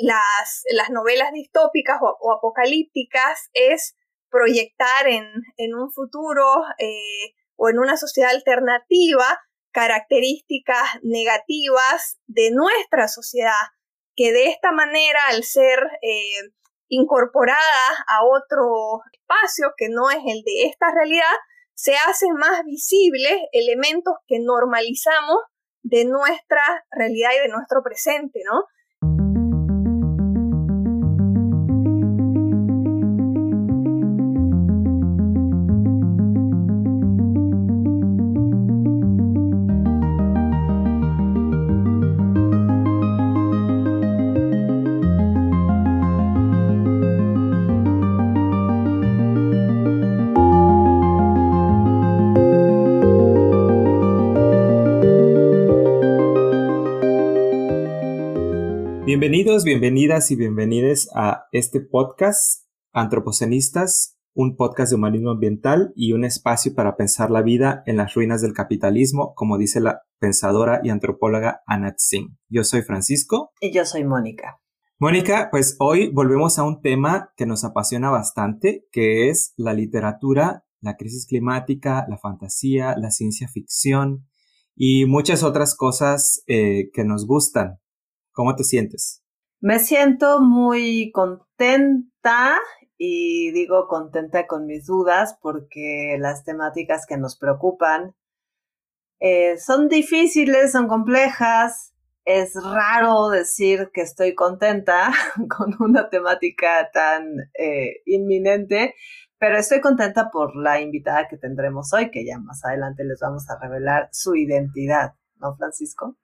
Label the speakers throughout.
Speaker 1: las, las novelas distópicas o, apocalípticas es proyectar en, un futuro eh, o en una sociedad alternativa características negativas de nuestra sociedad, que de esta manera, al ser eh, incorporada a otro espacio que no es el de esta realidad, se hacen más visibles elementos que normalizamos de nuestra realidad y de nuestro presente, ¿no?
Speaker 2: Bienvenidos, bienvenidas y bienvenides a este podcast Antropocenistas, un podcast de humanismo ambiental y un espacio para pensar la vida en las ruinas del capitalismo, como dice la pensadora y antropóloga Anat Singh. Yo soy Francisco.
Speaker 3: Y yo soy Mónica.
Speaker 2: Mónica, pues hoy volvemos a un tema que nos apasiona bastante, que es la literatura, la crisis climática, la fantasía, la ciencia ficción y muchas otras cosas eh, que nos gustan. ¿Cómo te sientes?
Speaker 3: Me siento muy contenta y digo contenta con mis dudas porque las temáticas que nos preocupan eh, son difíciles, son complejas. Es raro decir que estoy contenta con una temática tan eh, inminente, pero estoy contenta por la invitada que tendremos hoy, que ya más adelante les vamos a revelar su identidad, ¿no, Francisco?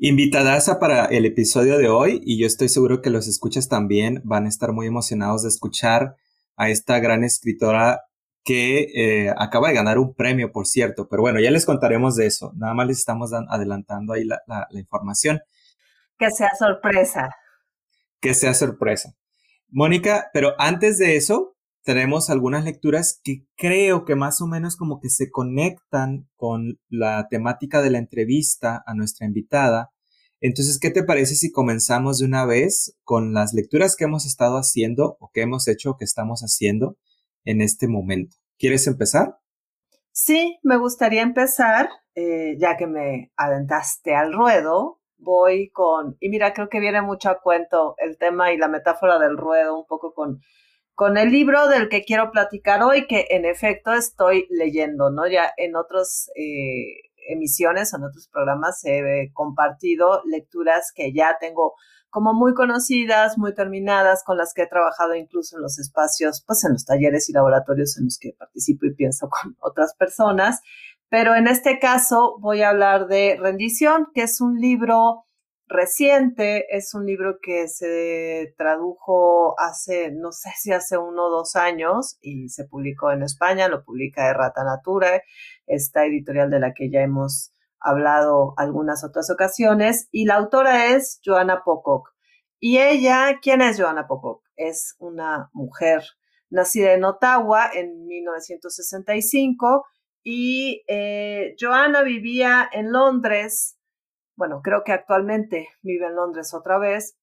Speaker 2: Invitadaza para el episodio de hoy y yo estoy seguro que los escuchas también van a estar muy emocionados de escuchar a esta gran escritora que eh, acaba de ganar un premio, por cierto, pero bueno, ya les contaremos de eso, nada más les estamos adelantando ahí la, la información.
Speaker 3: Que sea sorpresa.
Speaker 2: Que sea sorpresa. Mónica, pero antes de eso, tenemos algunas lecturas que creo que más o menos como que se conectan con la temática de la entrevista a nuestra invitada. Entonces, ¿qué te parece si comenzamos de una vez con las lecturas que hemos estado haciendo o que hemos hecho o que estamos haciendo en este momento? ¿Quieres empezar?
Speaker 3: Sí, me gustaría empezar, eh, ya que me aventaste al ruedo, voy con, y mira, creo que viene mucho a cuento el tema y la metáfora del ruedo, un poco con con el libro del que quiero platicar hoy, que en efecto estoy leyendo, ¿no? Ya en otras eh, emisiones, en otros programas he compartido lecturas que ya tengo como muy conocidas, muy terminadas, con las que he trabajado incluso en los espacios, pues en los talleres y laboratorios en los que participo y pienso con otras personas. Pero en este caso voy a hablar de Rendición, que es un libro reciente, es un libro que se tradujo hace, no sé si hace uno o dos años y se publicó en España, lo publica Errata Natura, esta editorial de la que ya hemos hablado algunas otras ocasiones, y la autora es Joana Pocock. Y ella, ¿quién es Joana Pocock? Es una mujer nacida en Ottawa en 1965 y eh, Joana vivía en Londres bueno, creo que actualmente vive en Londres otra vez,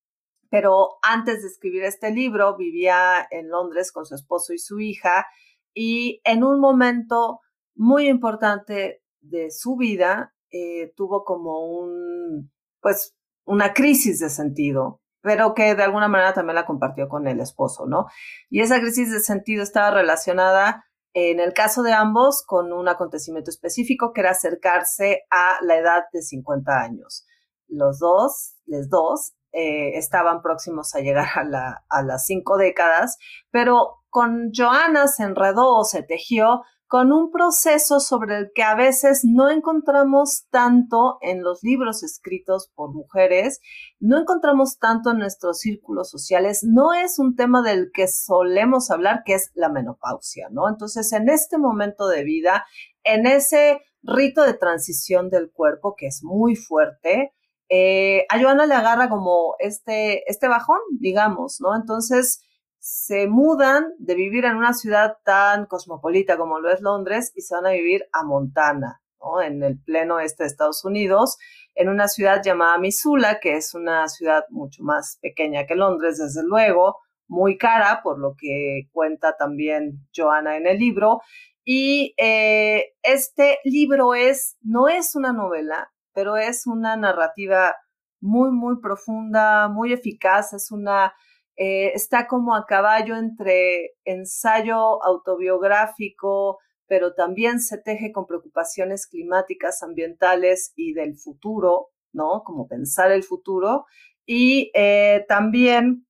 Speaker 3: pero antes de escribir este libro vivía en Londres con su esposo y su hija y en un momento muy importante de su vida eh, tuvo como un, pues, una crisis de sentido, pero que de alguna manera también la compartió con el esposo, ¿no? Y esa crisis de sentido estaba relacionada en el caso de ambos, con un acontecimiento específico que era acercarse a la edad de 50 años. Los dos, les dos, eh, estaban próximos a llegar a, a las cinco décadas, pero con Joana se enredó o se tejió con un proceso sobre el que a veces no encontramos tanto en los libros escritos por mujeres, no encontramos tanto en nuestros círculos sociales, no es un tema del que solemos hablar, que es la menopausia, ¿no? Entonces, en este momento de vida, en ese rito de transición del cuerpo, que es muy fuerte, eh, a Joana le agarra como este, este bajón, digamos, ¿no? Entonces, se mudan de vivir en una ciudad tan cosmopolita como lo es Londres y se van a vivir a Montana. en el pleno este de Estados Unidos, en una ciudad llamada Missoula, que es una ciudad mucho más pequeña que Londres, desde luego, muy cara, por lo que cuenta también Joana en el libro. Y eh, este libro es, no es una novela, pero es una narrativa muy, muy profunda, muy eficaz, es una, eh, está como a caballo entre ensayo autobiográfico, pero también se teje con preocupaciones climáticas, ambientales y del futuro, ¿no? Como pensar el futuro. Y eh, también,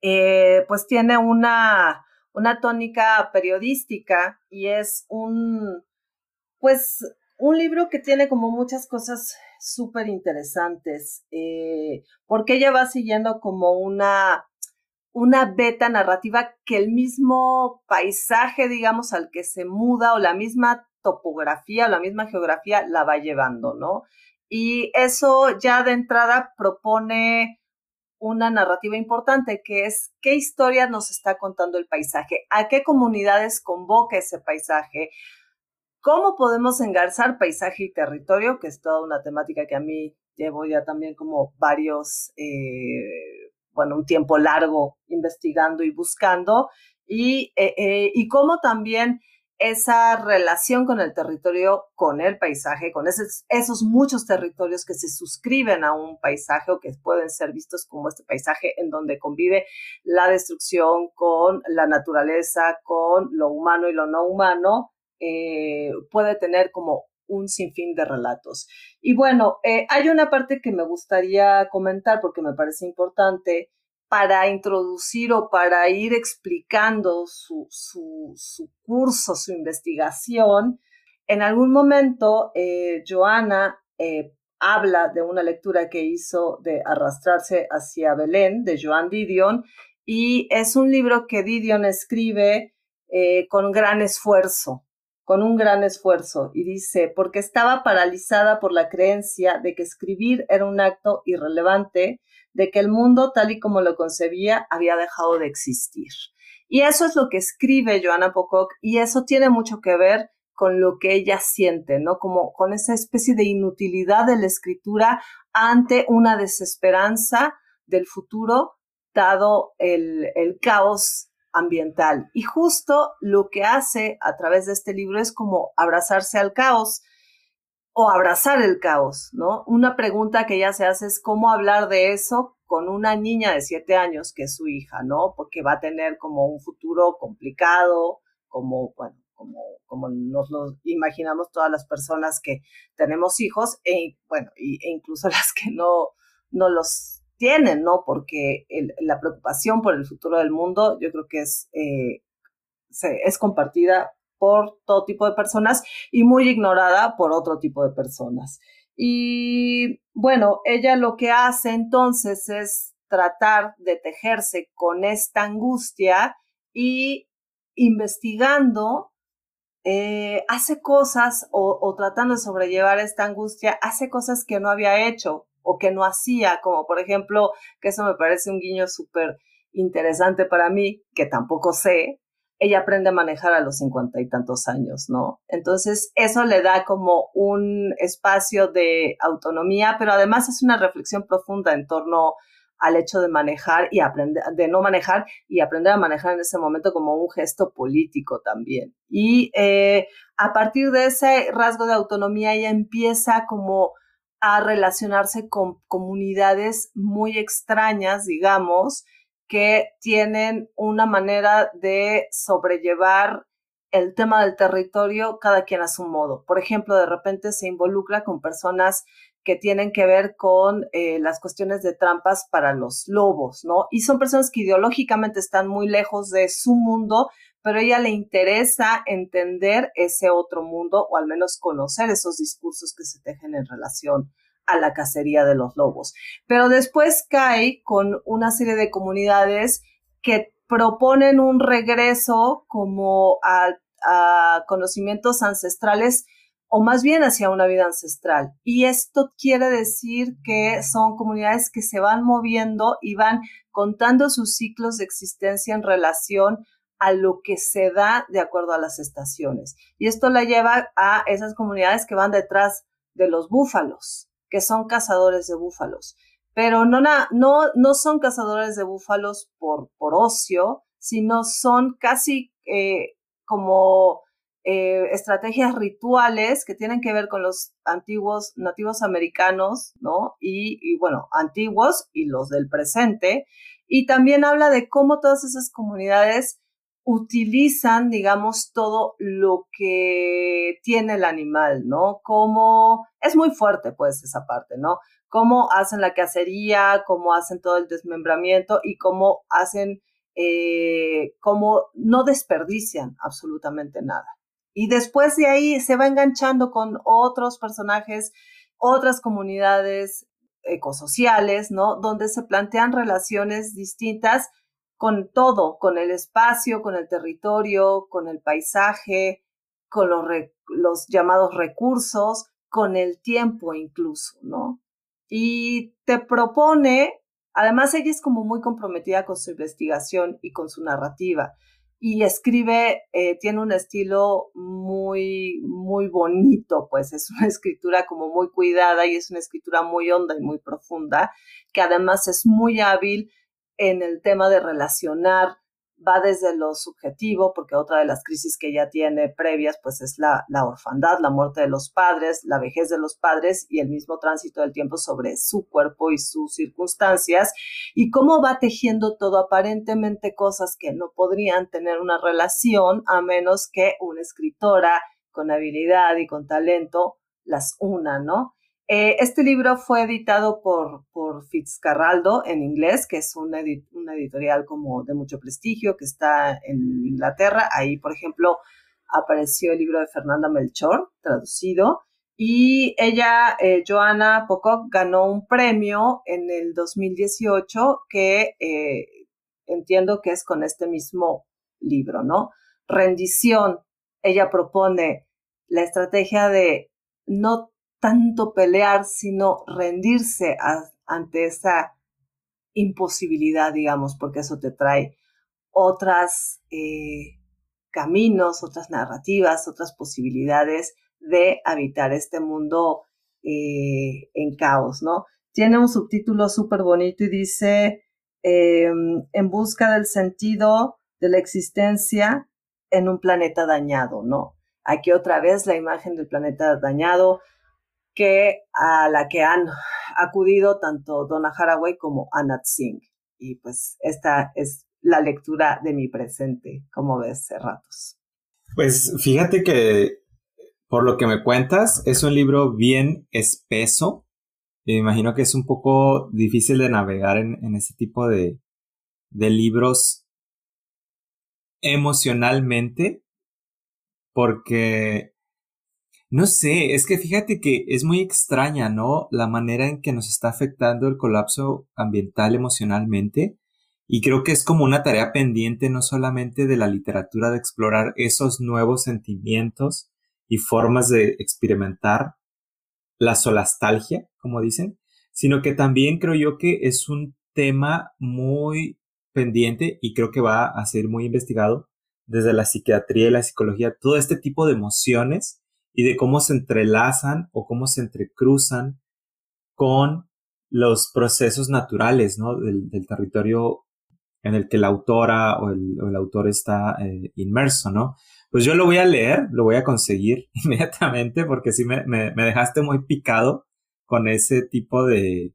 Speaker 3: eh, pues tiene una, una tónica periodística y es un, pues, un libro que tiene como muchas cosas súper interesantes, porque ella va siguiendo como una una beta narrativa que el mismo paisaje, digamos, al que se muda o la misma topografía o la misma geografía la va llevando, ¿no? Y eso ya de entrada propone una narrativa importante, que es qué historia nos está contando el paisaje, a qué comunidades convoca ese paisaje, cómo podemos engarzar paisaje y territorio, que es toda una temática que a mí llevo ya también como varios eh, bueno, un tiempo largo investigando y buscando, y, eh, eh, y cómo también esa relación con el territorio, con el paisaje, con esos, esos muchos territorios que se suscriben a un paisaje o que pueden ser vistos como este paisaje en donde convive la destrucción con la naturaleza, con lo humano y lo no humano, eh, puede tener como un sinfín de relatos. Y bueno, eh, hay una parte que me gustaría comentar porque me parece importante para introducir o para ir explicando su, su, curso, su investigación. En algún momento, eh, Joana eh, habla de una lectura que hizo de Arrastrarse hacia Belén, de Joan Didion, y es un libro que Didion escribe con gran esfuerzo con un gran esfuerzo y dice, porque estaba paralizada por la creencia de que escribir era un acto irrelevante, de que el mundo tal y como lo concebía había dejado de existir. Y eso es lo que escribe Joanna Pocock y eso tiene mucho que ver con lo que ella siente, ¿no? Como con esa especie de inutilidad de la escritura ante una desesperanza del futuro, dado el, el caos ambiental. Y justo lo que hace a través de este libro es como abrazarse al caos o abrazar el caos, ¿no? Una pregunta que ella se hace es cómo hablar de eso con una niña de siete años que es su hija, ¿no? Porque va a tener como un futuro complicado, como, bueno, como, como nos lo imaginamos todas las personas que tenemos hijos, e, bueno, e incluso las que no, no los tienen, ¿no? Porque la preocupación por el futuro del mundo yo creo que es, eh, es compartida por todo tipo de personas y muy ignorada por otro tipo de personas. Y bueno, ella lo que hace entonces es tratar de tejerse con esta angustia y investigando, eh, hace cosas o, tratando de sobrellevar esta angustia, hace cosas que no había hecho o que no hacía, como por ejemplo, que eso me parece un guiño súper interesante para mí, que tampoco sé, ella aprende a manejar a los cincuenta y tantos años, ¿no? Entonces, eso le da como un espacio de autonomía, pero además es una reflexión profunda en torno al hecho de manejar y aprender, de no manejar y aprender a manejar en ese momento como un gesto político también. Y eh, a partir de ese rasgo de autonomía ella empieza como a relacionarse con comunidades muy extrañas, digamos, que tienen una manera de sobrellevar el tema del territorio cada quien a su modo. Por ejemplo, de repente se involucra con personas que tienen que ver con eh, las cuestiones de trampas para los lobos, ¿no? Y son personas que ideológicamente están muy lejos de su mundo, pero ella le interesa entender ese otro mundo o al menos conocer esos discursos que se tejen en relación a la cacería de los lobos. Pero después cae con una serie de comunidades que proponen un regreso como a, a conocimientos ancestrales o más bien hacia una vida ancestral. Y esto quiere decir que son comunidades que se van moviendo y van contando sus ciclos de existencia en relación a lo que se da de acuerdo a las estaciones. Y esto la lleva a esas comunidades que van detrás de los búfalos, que son cazadores de búfalos. Pero no, no, no son cazadores de búfalos por, por ocio, sino son casi eh, como eh, estrategias rituales que tienen que ver con los antiguos nativos americanos, ¿no? Y, y, bueno, antiguos y los del presente. Y también habla de cómo todas esas comunidades utilizan, digamos, todo lo que tiene el animal, ¿no? Cómo es muy fuerte, pues, esa parte, ¿no? Cómo hacen la cacería, cómo hacen todo el desmembramiento y cómo hacen, eh, cómo no desperdician absolutamente nada. Y después de ahí se va enganchando con otros personajes, otras comunidades ecosociales, ¿no? Donde se plantean relaciones distintas con todo, con el espacio, con el territorio, con el paisaje, con los, llamados recursos, con el tiempo incluso, ¿no? Y te propone, además ella es como muy comprometida con su investigación y con su narrativa y escribe, eh, tiene un estilo muy, muy bonito, pues es una escritura como muy cuidada y es una escritura muy honda y muy profunda, que además es muy hábil en el tema de relacionar, va desde lo subjetivo, porque otra de las crisis que ella tiene previas, pues es la, la orfandad, la muerte de los padres, la vejez de los padres y el mismo tránsito del tiempo sobre su cuerpo y sus circunstancias, y cómo va tejiendo todo aparentemente cosas que no podrían tener una relación a menos que una escritora con habilidad y con talento las una, ¿no? Eh, este libro fue editado por, por Fitzcarraldo en inglés, que es una, editorial como de mucho prestigio que está en Inglaterra. Ahí, por ejemplo, apareció el libro de Fernanda Melchor, traducido. Y ella, eh, Joana Pocock, ganó un premio en el 2018 que eh, entiendo que es con este mismo libro, ¿no? Rendición. Ella propone la estrategia de no tanto pelear, sino rendirse ante esa imposibilidad, digamos, porque eso te trae otras eh, caminos, otras narrativas, otras posibilidades de habitar este mundo eh, en caos, ¿no? Tiene un subtítulo súper bonito y dice, em, en busca del sentido de la existencia en un planeta dañado, ¿no? Aquí otra vez la imagen del planeta dañado, que a la que han acudido tanto Donna Haraway como Anat Singh. Y pues esta es la lectura de mi presente, como ves, ratos.
Speaker 2: Pues fíjate que por lo que me cuentas, es un libro bien espeso. me imagino que es un poco difícil de navegar en, en ese tipo de, de libros emocionalmente, porque no sé, es que fíjate que es muy extraña, ¿no? La manera en que nos está afectando el colapso ambiental emocionalmente. Y creo que es como una tarea pendiente no solamente de la literatura de explorar esos nuevos sentimientos y formas de experimentar la solastalgia, como dicen, sino que también creo yo que es un tema muy pendiente y creo que va a ser muy investigado desde la psiquiatría y la psicología, todo este tipo de emociones y de cómo se entrelazan o cómo se entrecruzan con los procesos naturales ¿no? del, territorio en el que la autora o el, autor está eh, inmerso, ¿no? Pues yo lo voy a leer, lo voy a conseguir inmediatamente porque sí me, dejaste muy picado con ese tipo de,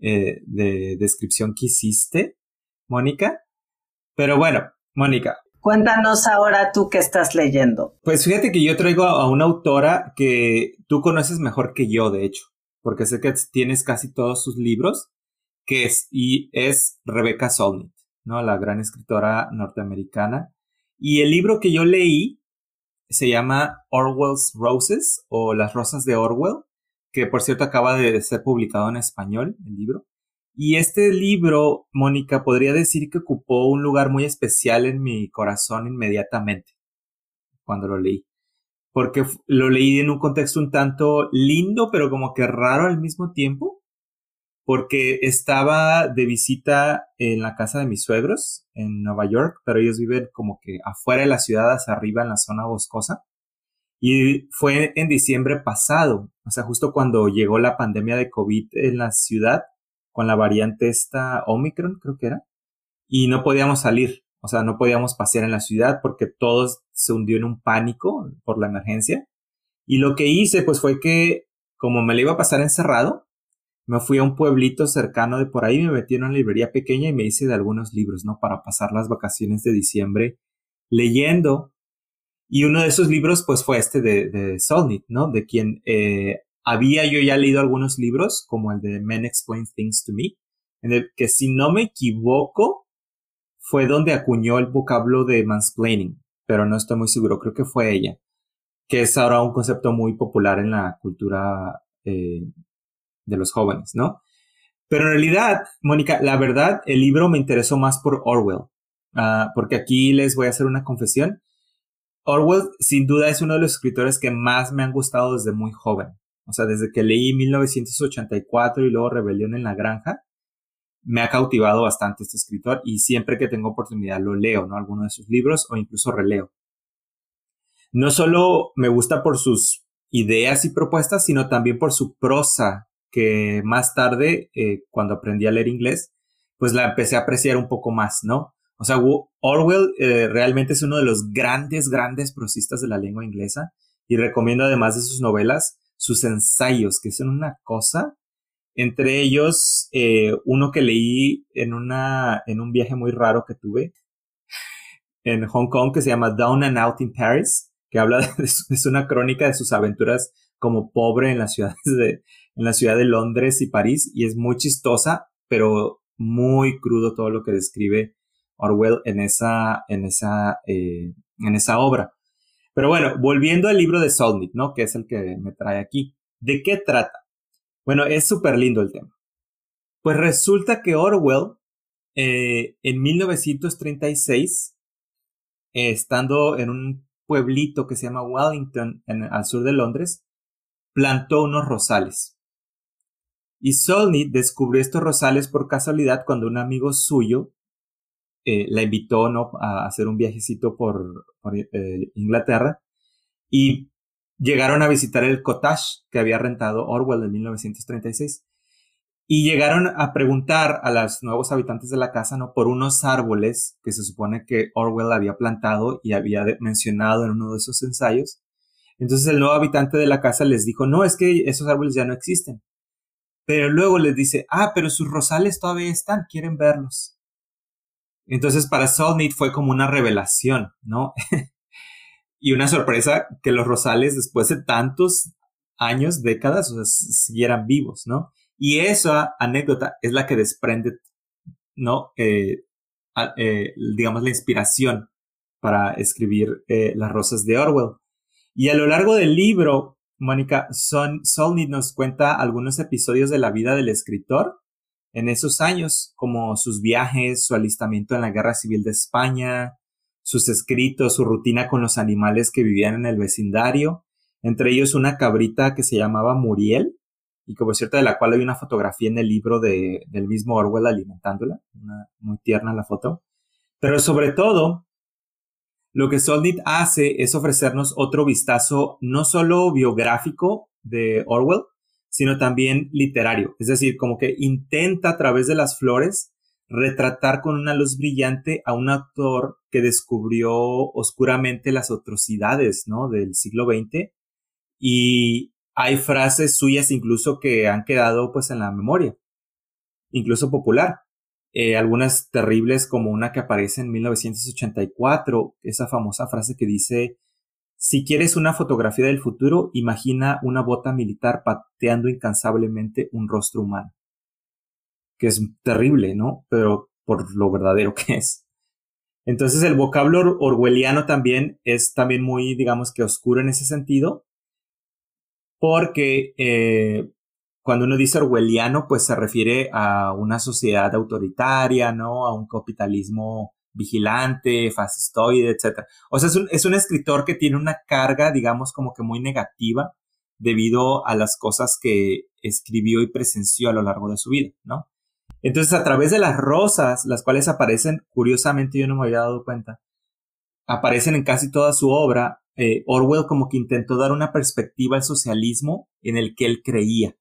Speaker 2: eh, de descripción que hiciste, Mónica. Pero bueno, Mónica,
Speaker 3: Cuéntanos ahora tú qué estás leyendo.
Speaker 2: Pues fíjate que yo traigo a una autora que tú conoces mejor que yo, de hecho, porque sé que tienes casi todos sus libros, que es, y es Rebecca Solnit, ¿no? La gran escritora norteamericana. Y el libro que yo leí se llama Orwell's Roses o Las Rosas de Orwell, que por cierto acaba de ser publicado en español, el libro. Y este libro, Mónica, podría decir que ocupó un lugar muy especial en mi corazón inmediatamente cuando lo leí. Porque lo leí en un contexto un tanto lindo, pero como que raro al mismo tiempo. porque estaba de visita en la casa de mis suegros en Nueva York, pero ellos viven como que afuera de la ciudad, hacia arriba en la zona boscosa. Y fue en diciembre pasado, o sea, justo cuando llegó la pandemia de COVID en la ciudad, con la variante esta Omicron, creo que era, y no podíamos salir, o sea, no podíamos pasear en la ciudad porque todos se hundió en un pánico por la emergencia. Y lo que hice, pues fue que, como me le iba a pasar encerrado, me fui a un pueblito cercano de por ahí, me metí en una librería pequeña y me hice de algunos libros, ¿no? Para pasar las vacaciones de diciembre leyendo. Y uno de esos libros, pues fue este de, de Solnit, ¿no? De quien eh, había yo ya leído algunos libros, como el de Men Explain Things to Me, en el que si no me equivoco, fue donde acuñó el vocablo de mansplaining, pero no estoy muy seguro, creo que fue ella, que es ahora un concepto muy popular en la cultura eh, de los jóvenes, ¿no? Pero en realidad, Mónica, la verdad, el libro me interesó más por Orwell, ah, porque aquí les voy a hacer una confesión. Orwell, sin duda, es uno de los escritores que más me han gustado desde muy joven. O sea, desde que leí 1984 y luego Rebelión en la Granja, me ha cautivado bastante este escritor y siempre que tengo oportunidad lo leo, ¿no? Alguno de sus libros o incluso releo. No solo me gusta por sus ideas y propuestas, sino también por su prosa que más tarde, eh, cuando aprendí a leer inglés, pues la empecé a apreciar un poco más, ¿no? O sea, Orwell eh, realmente es uno de los grandes, grandes prosistas de la lengua inglesa y recomiendo además de sus novelas, sus ensayos, que son una cosa. Entre ellos, eh, uno que leí en, una, en un viaje muy raro que tuve en Hong Kong que se llama Down and Out in Paris, que habla de, es una crónica de sus aventuras como pobre en las ciudades de, en la ciudad de Londres y París y es muy chistosa, pero muy crudo todo lo que describe Orwell en esa, en esa, eh, en esa obra. Pero bueno, volviendo al libro de Solnit, ¿no? Que es el que me trae aquí. ¿De qué trata? Bueno, es súper lindo el tema. Pues resulta que Orwell, eh, en 1936, estando en un pueblito que se llama Wellington, al sur de Londres, plantó unos rosales. Y Solnit descubrió estos rosales por casualidad cuando un amigo suyo eh, la invitó ¿no? a hacer un viajecito por, eh, Inglaterra y llegaron a visitar el cottage que había rentado Orwell en 1936 y llegaron a preguntar a los nuevos habitantes de la casa no por unos árboles que se supone que Orwell había plantado y había mencionado en uno de esos ensayos entonces el nuevo habitante de la casa les dijo no es que esos árboles ya no existen pero luego les dice, ah, pero sus rosales todavía están, quieren verlos. Entonces para Solnit fue como una revelación, ¿no? y una sorpresa que los rosales después de tantos años, décadas, siguieran vivos, ¿no? Y esa anécdota es la que desprende, ¿no? Eh, eh, digamos, la inspiración para escribir eh, Las Rosas de Orwell. Y a lo largo del libro, Mónica, Solnit nos cuenta algunos episodios de la vida del escritor en esos años, como sus viajes, su alistamiento en la Guerra Civil de España, sus escritos, su rutina con los animales que vivían en el vecindario, entre ellos una cabrita que se llamaba Muriel, y que por cierto de la cual hay una fotografía en el libro de, del mismo Orwell alimentándola, muy tierna la foto, pero sobre todo lo que Solnit hace es ofrecernos otro vistazo no solo biográfico de Orwell, sino también literario. Es decir, como que intenta a través de las flores retratar con una luz brillante a un autor que descubrió oscuramente las atrocidades, ¿no? Del siglo XX. Y hay frases suyas incluso que han quedado pues en la memoria, incluso popular. Eh, algunas terribles como una que aparece en 1984, esa famosa frase que dice, si quieres una fotografía del futuro, imagina una bota militar pateando incansablemente un rostro humano. Que es terrible, ¿no? Pero por lo verdadero que es. Entonces el vocablo orwelliano también es también muy, digamos que oscuro en ese sentido, porque eh, cuando uno dice orwelliano, pues se refiere a una sociedad autoritaria, ¿no? A un capitalismo vigilante, fascistoide, etc. O sea, es un, es un escritor que tiene una carga, digamos, como que muy negativa debido a las cosas que escribió y presenció a lo largo de su vida, ¿no? Entonces, a través de las rosas, las cuales aparecen, curiosamente yo no me había dado cuenta, aparecen en casi toda su obra, eh, Orwell como que intentó dar una perspectiva al socialismo en el que él creía,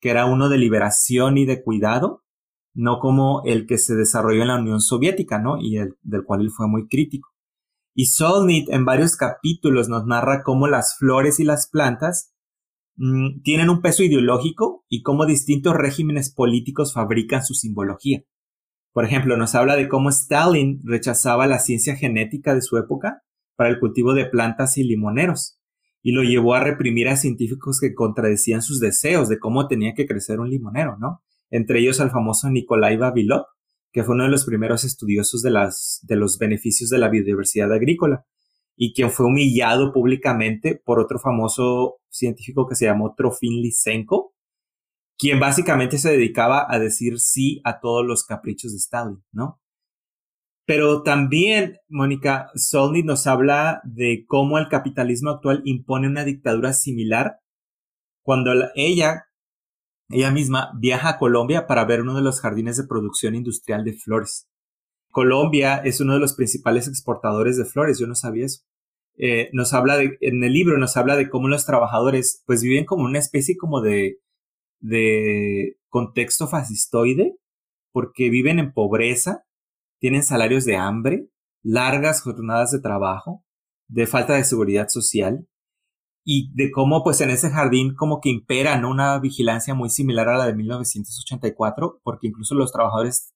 Speaker 2: que era uno de liberación y de cuidado, no como el que se desarrolló en la Unión Soviética, ¿no? Y el, del cual él fue muy crítico. Y Solnit en varios capítulos nos narra cómo las flores y las plantas mm, tienen un peso ideológico y cómo distintos regímenes políticos fabrican su simbología. Por ejemplo, nos habla de cómo Stalin rechazaba la ciencia genética de su época para el cultivo de plantas y limoneros, y lo llevó a reprimir a científicos que contradecían sus deseos de cómo tenía que crecer un limonero, ¿no? Entre ellos al famoso Nikolai Vavilov, que fue uno de los primeros estudiosos de, las, de los beneficios de la biodiversidad agrícola, y quien fue humillado públicamente por otro famoso científico que se llamó Trofim Lysenko, quien básicamente se dedicaba a decir sí a todos los caprichos de Stalin, ¿no? Pero también, Mónica, Solnit nos habla de cómo el capitalismo actual impone una dictadura similar cuando ella, ella misma, viaja a Colombia para ver uno de los jardines de producción industrial de flores. Colombia es uno de los principales exportadores de flores, yo no sabía eso. Eh, nos habla en el libro nos habla de cómo los trabajadores pues viven como una especie como de de contexto fascistoide porque viven en pobreza, tienen salarios de hambre, largas jornadas de trabajo, de falta de seguridad social y de cómo pues en ese jardín como que impera una vigilancia muy similar a la de 1984 porque incluso los trabajadores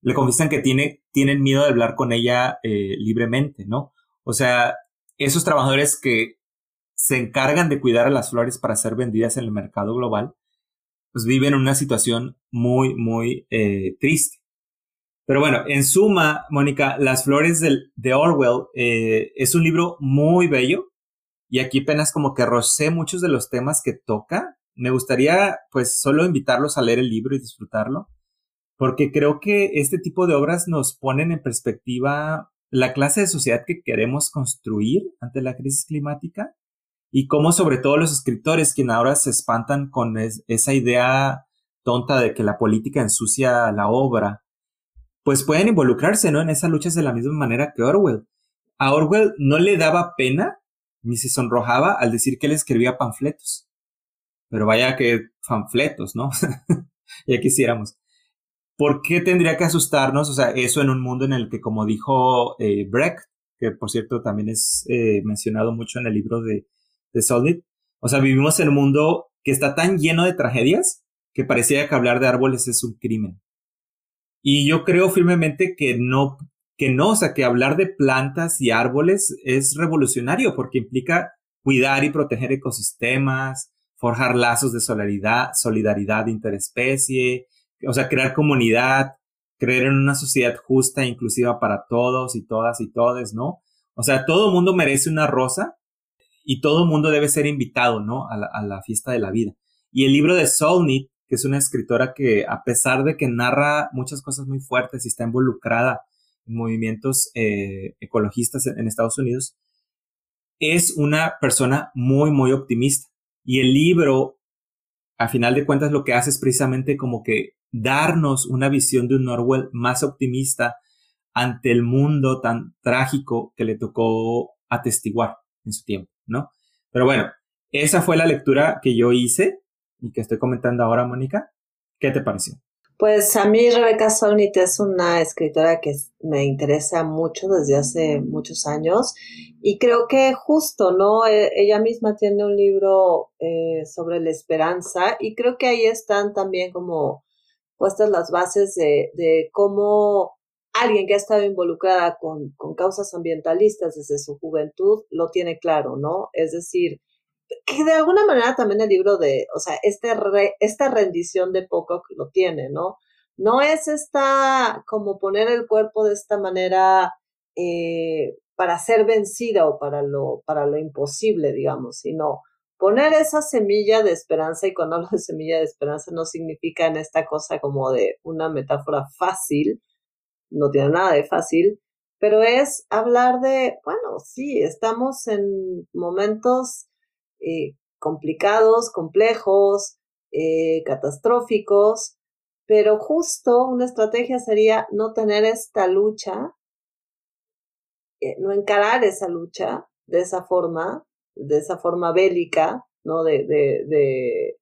Speaker 2: le confiesan que tiene, tienen miedo de hablar con ella eh, libremente, ¿no? O sea, esos trabajadores que se encargan de cuidar a las flores para ser vendidas en el mercado global, pues viven una situación muy, muy eh, triste. Pero bueno, en suma, Mónica, Las Flores de Orwell eh, es un libro muy bello y aquí apenas como que rocé muchos de los temas que toca. Me gustaría pues solo invitarlos a leer el libro y disfrutarlo, porque creo que este tipo de obras nos ponen en perspectiva la clase de sociedad que queremos construir ante la crisis climática y cómo sobre todo los escritores, quienes ahora se espantan con esa idea tonta de que la política ensucia la obra, pues pueden involucrarse, ¿no? En esas luchas de la misma manera que Orwell. A Orwell no le daba pena ni se sonrojaba al decir que él escribía panfletos. Pero vaya que panfletos, ¿no? ya quisiéramos. ¿Por qué tendría que asustarnos? O sea, eso en un mundo en el que, como dijo eh, Brecht, que por cierto también es eh, mencionado mucho en el libro de de Solid. O sea, vivimos en un mundo que está tan lleno de tragedias que parecía que hablar de árboles es un crimen. Y yo creo firmemente que no, que no, o sea, que hablar de plantas y árboles es revolucionario porque implica cuidar y proteger ecosistemas, forjar lazos de solidaridad, solidaridad interespecie, o sea, crear comunidad, creer en una sociedad justa e inclusiva para todos y todas y todes, ¿no? O sea, todo mundo merece una rosa y todo mundo debe ser invitado, ¿no? A la, fiesta de la vida. Y el libro de Solnit, que es una escritora que a pesar de que narra muchas cosas muy fuertes y está involucrada movimientos eh, ecologistas en, Estados Unidos, es una persona muy, muy optimista. Y el libro, a final de cuentas, lo que hace es precisamente como que darnos una visión de un Orwell más optimista ante el mundo tan trágico que le tocó atestiguar en su tiempo. ¿no? Pero bueno, esa fue la lectura que yo hice y que estoy comentando ahora, Mónica. ¿Qué te pareció?
Speaker 3: Pues a mí Rebeca Solnit es una escritora que me interesa mucho desde hace muchos años y creo que justo, ¿no? E, ella misma tiene un libro eh, sobre la esperanza y creo que ahí están también como puestas las bases de, de cómo alguien que ha estado involucrada con, con, causas ambientalistas desde su juventud lo tiene claro, ¿no? Es decir, que de alguna manera también el libro de, o sea, este esta rendición de Pocock lo tiene, ¿no? No es esta, como poner el cuerpo de esta manera eh, para ser vencida o para lo, para lo imposible, digamos, sino poner esa semilla de esperanza, y cuando hablo de semilla de esperanza no significa en esta cosa como de una metáfora fácil, no tiene nada de fácil, pero es hablar de, bueno, sí, estamos en momentos eh, complicados, complejos, eh, catastróficos, pero justo una estrategia sería no tener esta lucha, eh, no encarar esa lucha de esa forma, de esa forma bélica, ¿no? De, de, de,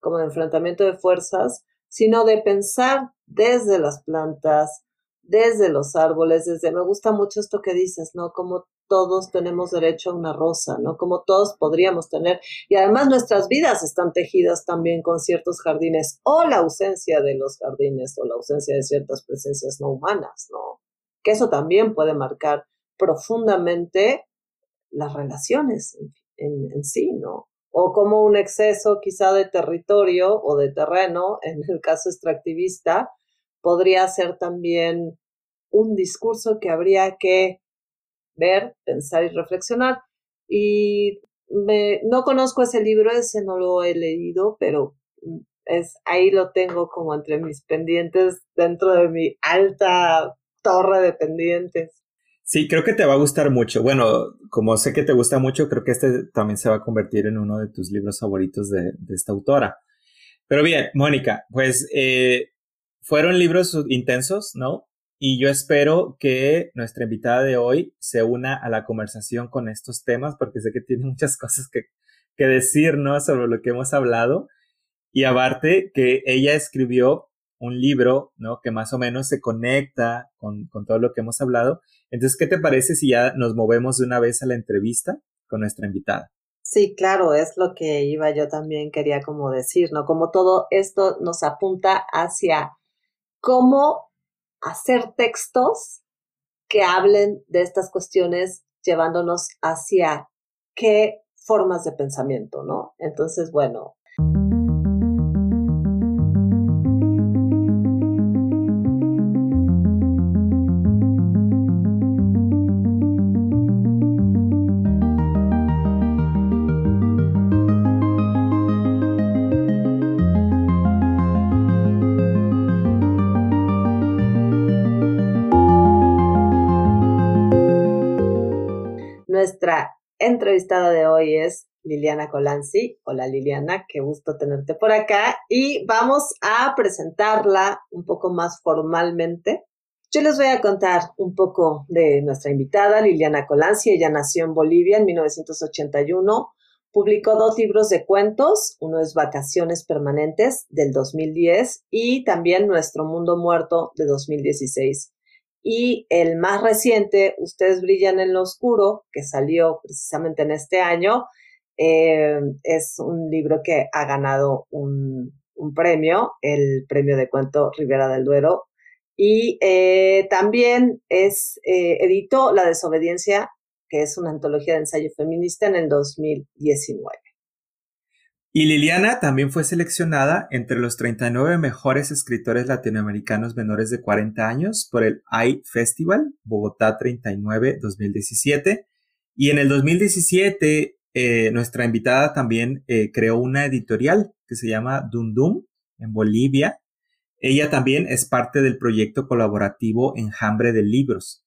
Speaker 3: como de enfrentamiento de fuerzas, sino de pensar desde las plantas, desde los árboles, desde, me gusta mucho esto que dices, ¿no? Como todos tenemos derecho a una rosa, ¿no? Como todos podríamos tener. Y además nuestras vidas están tejidas también con ciertos jardines o la ausencia de los jardines o la ausencia de ciertas presencias no humanas, ¿no? Que eso también puede marcar profundamente las relaciones en, sí, ¿no? O como un exceso quizá de territorio o de terreno, en el caso extractivista, podría ser también un discurso que habría que ver, pensar y reflexionar. Y no conozco ese libro, ese no lo he leído, pero mm, es, ahí lo tengo como entre mis pendientes dentro de mi alta torre de pendientes.
Speaker 2: Sí, creo que te va a gustar mucho. Bueno, como sé que te gusta mucho, creo que este también se va a convertir en uno de tus libros favoritos de, de esta autora. Pero bien, Mónica, pues eh, fueron libros intensos, ¿no? Y yo espero que nuestra invitada de hoy se una a la conversación con estos temas, porque sé que tiene muchas cosas que, que decirnos sobre lo que hemos hablado. Y aparte que ella escribió un libro, ¿no? Que más o menos se conecta con, con todo lo que hemos hablado. Entonces, ¿qué te parece si ya nos movemos de una vez a la entrevista con nuestra invitada?
Speaker 3: Sí, claro, es lo que iba yo también quería como decir, ¿no? Como todo esto nos apunta hacia cómo hacer textos que hablen de estas cuestiones llevándonos hacia qué formas de pensamiento, ¿no? Entonces, bueno. Entrevistada de hoy es Liliana Colanzi. Hola Liliana, qué gusto tenerte por acá y vamos a presentarla un poco más formalmente. Yo les voy a contar un poco de nuestra invitada, Liliana Colanzi. Ella nació en Bolivia en 1981. Publicó dos libros de cuentos, uno es Vacaciones Permanentes del 2010 y también Nuestro Mundo Muerto de 2016. Y el más reciente, Ustedes brillan en lo oscuro, que salió precisamente en este año, eh, es un libro que ha ganado un, premio, el premio de cuento Rivera del Duero. Y eh, también es, eh, editó La desobediencia, que es una antología de ensayo feminista en el 2019.
Speaker 2: Y Liliana también fue seleccionada entre los 39 mejores escritores latinoamericanos menores de 40 años por el AI Festival Bogotá 39 2017. Y en el 2017 eh, nuestra invitada también eh, creó una editorial que se llama Dundum en Bolivia. Ella también es parte del proyecto colaborativo Enjambre de Libros,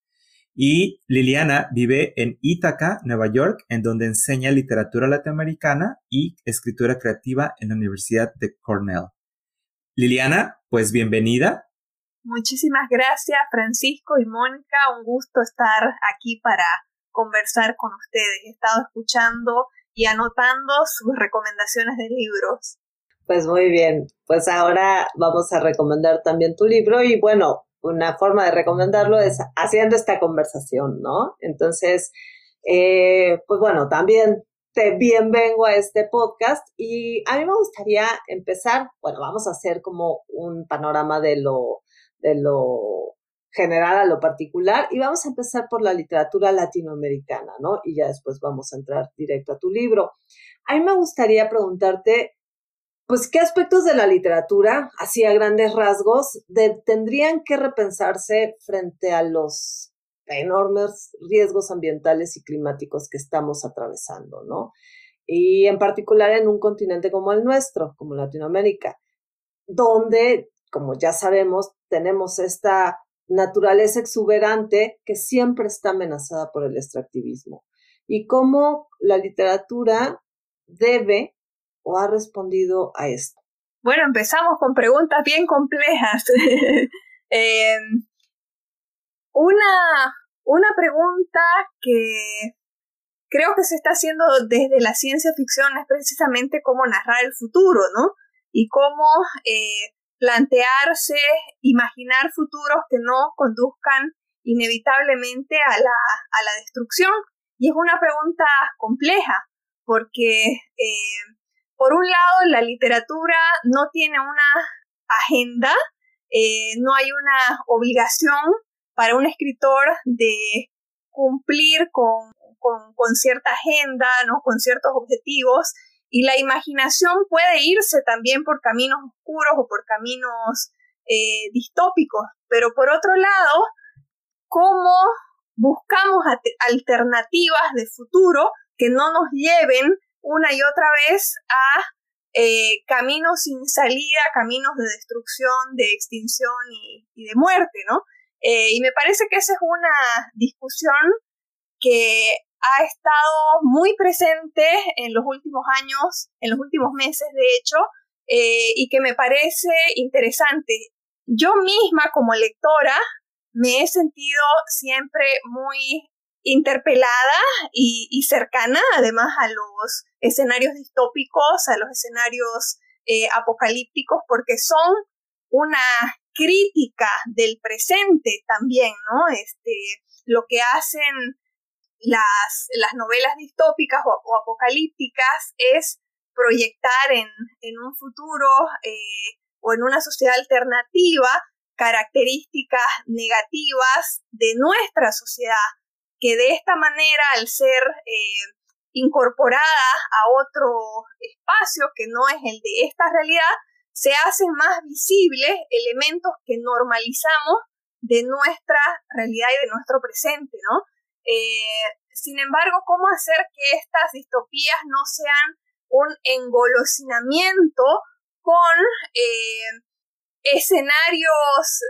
Speaker 2: y Liliana vive en Ithaca, Nueva York, en donde enseña literatura latinoamericana y escritura creativa en la Universidad de Cornell. Liliana, pues bienvenida.
Speaker 1: Muchísimas gracias, Francisco y Mónica. Un gusto estar aquí para conversar con ustedes. He estado escuchando y anotando sus recomendaciones de libros.
Speaker 3: Pues muy bien, pues ahora vamos a recomendar también tu libro y bueno, una forma de recomendarlo es haciendo esta conversación, ¿no? Entonces, eh, pues bueno, también te bienvengo a este podcast y a mí me gustaría empezar, bueno, vamos a hacer como un panorama de lo, de lo general a lo particular y vamos a empezar por la literatura latinoamericana, ¿no? Y ya después vamos a entrar directo a tu libro. A mí me gustaría preguntarte, pues, ¿qué aspectos de la literatura, así a grandes rasgos, tendrían que repensarse frente a los enormes riesgos ambientales y climáticos que estamos atravesando, ¿no? Y en particular en un continente como el nuestro, como Latinoamérica, donde, como ya sabemos, tenemos esta naturaleza exuberante que siempre está amenazada por el extractivismo. Y cómo la literatura debe o ha respondido a esto?
Speaker 1: Bueno, empezamos con preguntas bien complejas. Em, una, una pregunta que creo que se está haciendo desde la ciencia ficción es precisamente cómo narrar el futuro, ¿no? Y cómo eh, plantearse, imaginar futuros que no conduzcan inevitablemente a la, a la destrucción. Y es una pregunta compleja, porque eh, por un lado la literatura no tiene una agenda, eh, no hay una obligación para un escritor de cumplir con, con, cierta agenda, ¿no? con ciertos objetivos, y la imaginación puede irse también por caminos oscuros o por caminos eh, distópicos, pero por otro lado, ¿cómo buscamos alternativas de futuro que no nos lleven una y otra vez a eh, caminos sin salida, caminos de destrucción, de extinción y, de muerte, ¿no? Eh, y me parece que esa es una discusión que ha estado muy presente en los últimos años, en los últimos meses, de hecho, eh, y que me parece interesante. Yo misma, como lectora, me he sentido siempre muy interpelada y, cercana, además, a los escenarios distópicos, a los escenarios eh, apocalípticos, porque son una crítica del presente también, ¿no? Este, lo que hacen las, las novelas distópicas o, apocalípticas es proyectar en, un futuro eh, o en una sociedad alternativa características negativas de nuestra sociedad, que de esta manera, al ser eh, incorporadas a otro espacio que no es el de esta realidad, se hacen más visibles elementos que normalizamos de nuestra realidad y de nuestro presente, ¿no? Eh, sin embargo, ¿cómo hacer que estas distopías no sean un engolosinamiento con eh, escenarios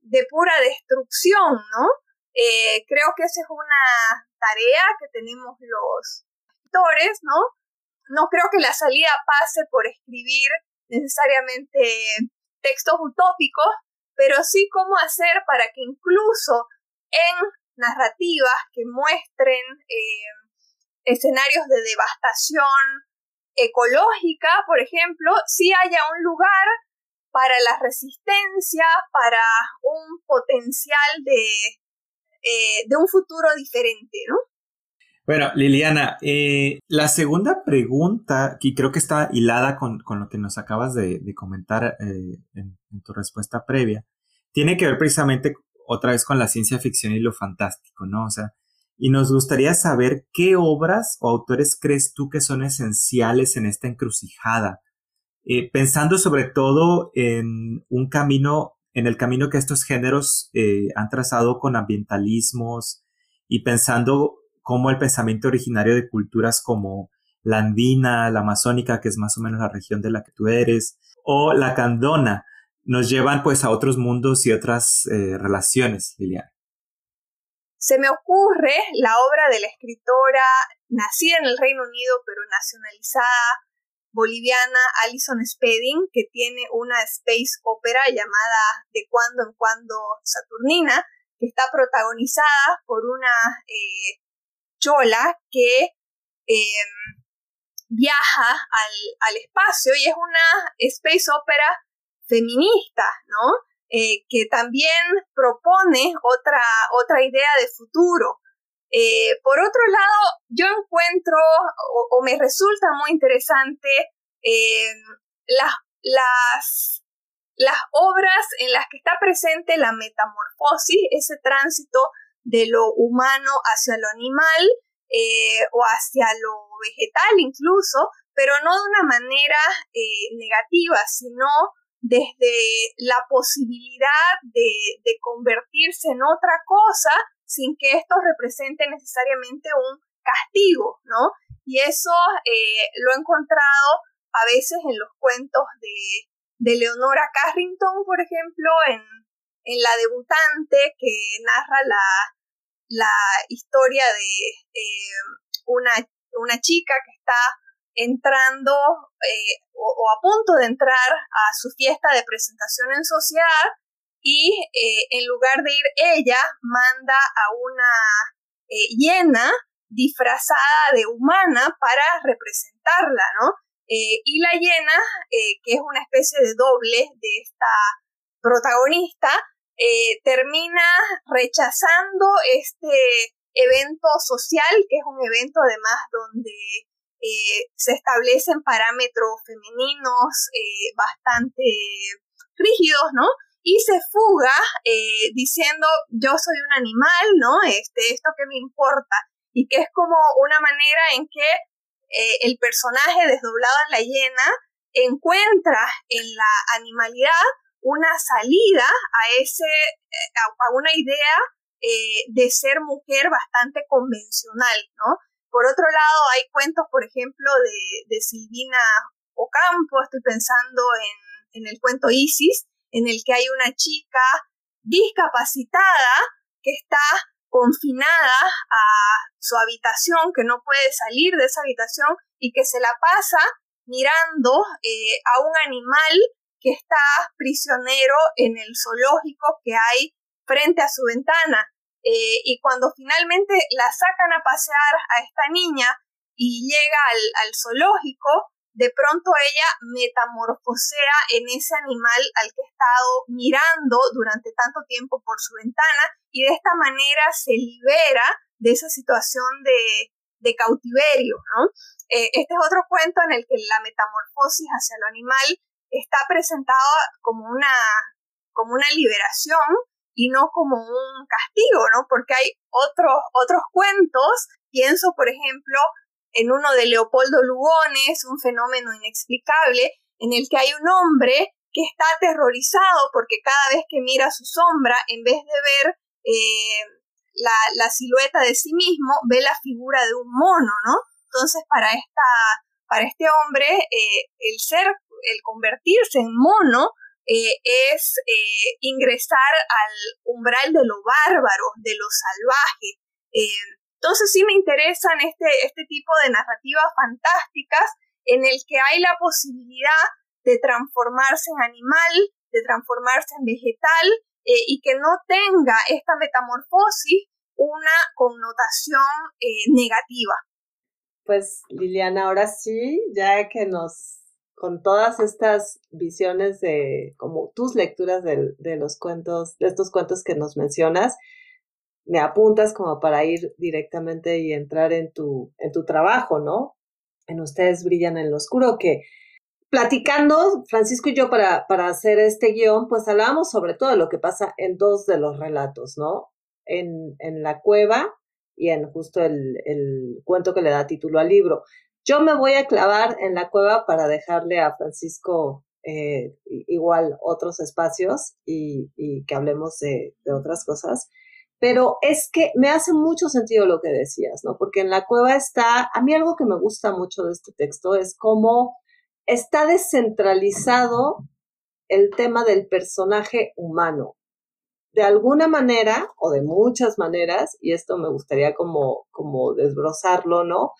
Speaker 1: de pura destrucción, ¿no? Eh, creo que esa es una tarea que tenemos los escritores, ¿no? No creo que la salida pase por escribir necesariamente textos utópicos, pero sí cómo hacer para que incluso en narrativas que muestren eh, escenarios de devastación ecológica, por ejemplo, si haya un lugar para la resistencia, para un potencial de, eh, de un futuro diferente, ¿no?
Speaker 2: Bueno, Liliana, eh, la segunda pregunta, que creo que está hilada con, lo que nos acabas de, comentar en, en, tu respuesta previa, tiene que ver precisamente otra vez con la ciencia ficción y lo fantástico, ¿no? O sea, y nos gustaría saber qué obras o autores crees tú que son esenciales en esta encrucijada, eh, pensando sobre todo en un camino, en el camino que estos géneros eh, han trazado con ambientalismos y pensando cómo el pensamiento originario de culturas como la andina, la amazónica, que es más o menos la región de la que tú eres, o la candona, nos llevan pues a otros mundos y otras eh, relaciones, Liliana.
Speaker 1: Se me ocurre la obra de la escritora nacida en el Reino Unido pero nacionalizada boliviana Alison Spedding, que tiene una space opera llamada De cuando en cuando Saturnina, que está protagonizada por una eh, chola que em, viaja al, al espacio y es una space opera feminista, ¿no? Eh, que también propone otra, otra idea de futuro. Eh, por otro lado, yo encuentro o, me resulta muy interesante eh, las, las, las obras en las que está presente la metamorfosis, ese tránsito de lo humano hacia lo animal o hacia lo vegetal incluso, pero no de una manera negativa, sino desde la posibilidad de, convertirse en otra cosa sin que esto represente necesariamente un castigo, ¿no? Y eso eh, lo he encontrado a veces en los cuentos de, de Leonora Carrington, por ejemplo, en, en La debutante, que narra la, la historia de eh, una, una chica que está entrando eh, o, a punto de entrar a su fiesta de presentación en sociedad y eh, en lugar de ir ella, manda a una eh, hiena disfrazada de humana para representarla, ¿no? y la hiena, que es una especie de doble de esta protagonista, termina rechazando este evento social, que es un evento además donde eh, se establecen parámetros femeninos eh, bastante rígidos, ¿no? Y se fuga eh, diciendo yo soy un animal, ¿no? Este, esto que me importa. Y que es como una manera en que el personaje desdoblado en la hiena encuentra en la animalidad una salida a ese, a, una idea de ser mujer bastante convencional, ¿no? Por otro lado, hay cuentos, por ejemplo, de, Silvina Ocampo, estoy pensando en, el cuento Isis, en el que hay una chica discapacitada que está confinada a su habitación, que no puede salir de esa habitación y que se la pasa mirando eh, a un animal que está prisionero en el zoológico que hay frente a su ventana. Eh, y cuando finalmente la sacan a pasear a esta niña y llega al, al zoológico, de pronto ella metamorfosea en ese animal al que ha estado mirando durante tanto tiempo por su ventana y de esta manera se libera de esa situación de, cautiverio, ¿no? Eh, este es otro cuento en el que la metamorfosis hacia lo animal está presentada como una, como una liberación y no como un castigo, ¿no? Porque hay otros, otros cuentos, pienso por ejemplo en uno de Leopoldo Lugones, un fenómeno inexplicable, en el que hay un hombre que está aterrorizado porque cada vez que mira su sombra, en vez de ver eh, la, silueta de sí mismo, ve la figura de un mono, ¿no? Entonces, para, esta, para este hombre, eh, el ser, el convertirse en mono, eh, es ingresar al umbral de lo bárbaro, de lo salvaje. Eh, entonces sí me interesan este, este tipo de narrativas fantásticas en el que hay la posibilidad de transformarse en animal, de transformarse en vegetal y que no tenga esta metamorfosis una connotación negativa.
Speaker 3: Pues Liliana, ahora sí, ya que nos con todas estas visiones de, como tus lecturas de, de los cuentos, de estos cuentos que nos mencionas, me apuntas como para ir directamente y entrar en tu, en tu trabajo, ¿no? En Ustedes Brillan en lo Oscuro, que platicando, Francisco y yo, para, para hacer este guion, pues hablábamos sobre todo de lo que pasa en dos de los relatos, ¿no? En, en la cueva y en justo el, el cuento que le da título al libro. Yo me voy a clavar en la cueva para dejarle a Francisco eh, igual otros espacios y, que hablemos de, otras cosas. Pero es que me hace mucho sentido lo que decías, ¿no? Porque en la cueva está, a mí algo que me gusta mucho de este texto es cómo está descentralizado el tema del personaje humano. De alguna manera, o de muchas maneras, y esto me gustaría como, como desbrozarlo, ¿no?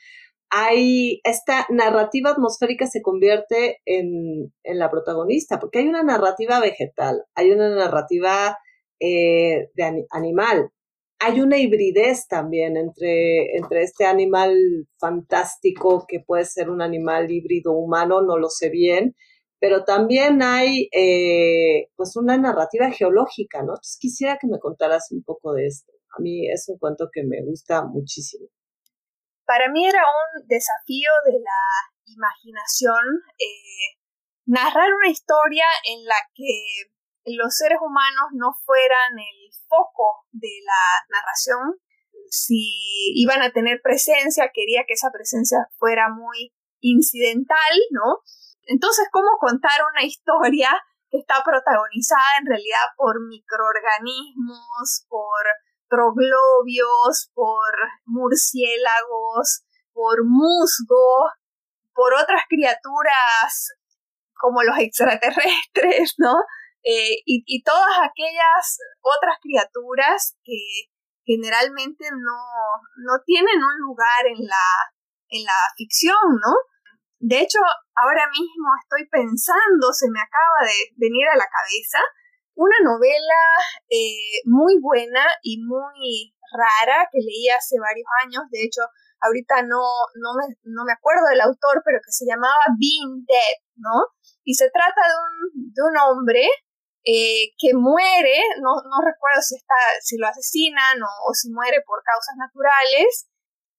Speaker 3: hay esta narrativa atmosférica se convierte en, la protagonista, porque hay una narrativa vegetal, hay una narrativa eh, de animal, hay una hibridez también entre, entre este animal fantástico que puede ser un animal híbrido humano, no lo sé bien, pero también hay eh, pues una narrativa geológica, ¿no? Entonces quisiera que me contaras un poco de esto. A mí es un cuento que me gusta muchísimo
Speaker 1: para mí era un desafío de la imaginación eh, narrar una historia en la que los seres humanos no fueran el foco de la narración. Si iban a tener presencia, quería que esa presencia fuera muy incidental, ¿no? Entonces, ¿cómo contar una historia que está protagonizada en realidad por microorganismos, por troglobios, por murciélagos, por musgo, por otras criaturas como los extraterrestres, ¿no? Eh, y, todas aquellas otras criaturas que generalmente no, no tienen un lugar en la, en la ficción, ¿no? de hecho, ahora mismo estoy pensando, se me acaba de venir a la cabeza, una novela eh, muy buena y muy rara que leí hace varios años, de hecho, ahorita no, no, me, no me acuerdo del autor, pero que se llamaba Being Dead, ¿no? Y se trata de un, de un hombre eh, que muere, no, no, recuerdo si, está, si lo asesinan o, si muere por causas naturales,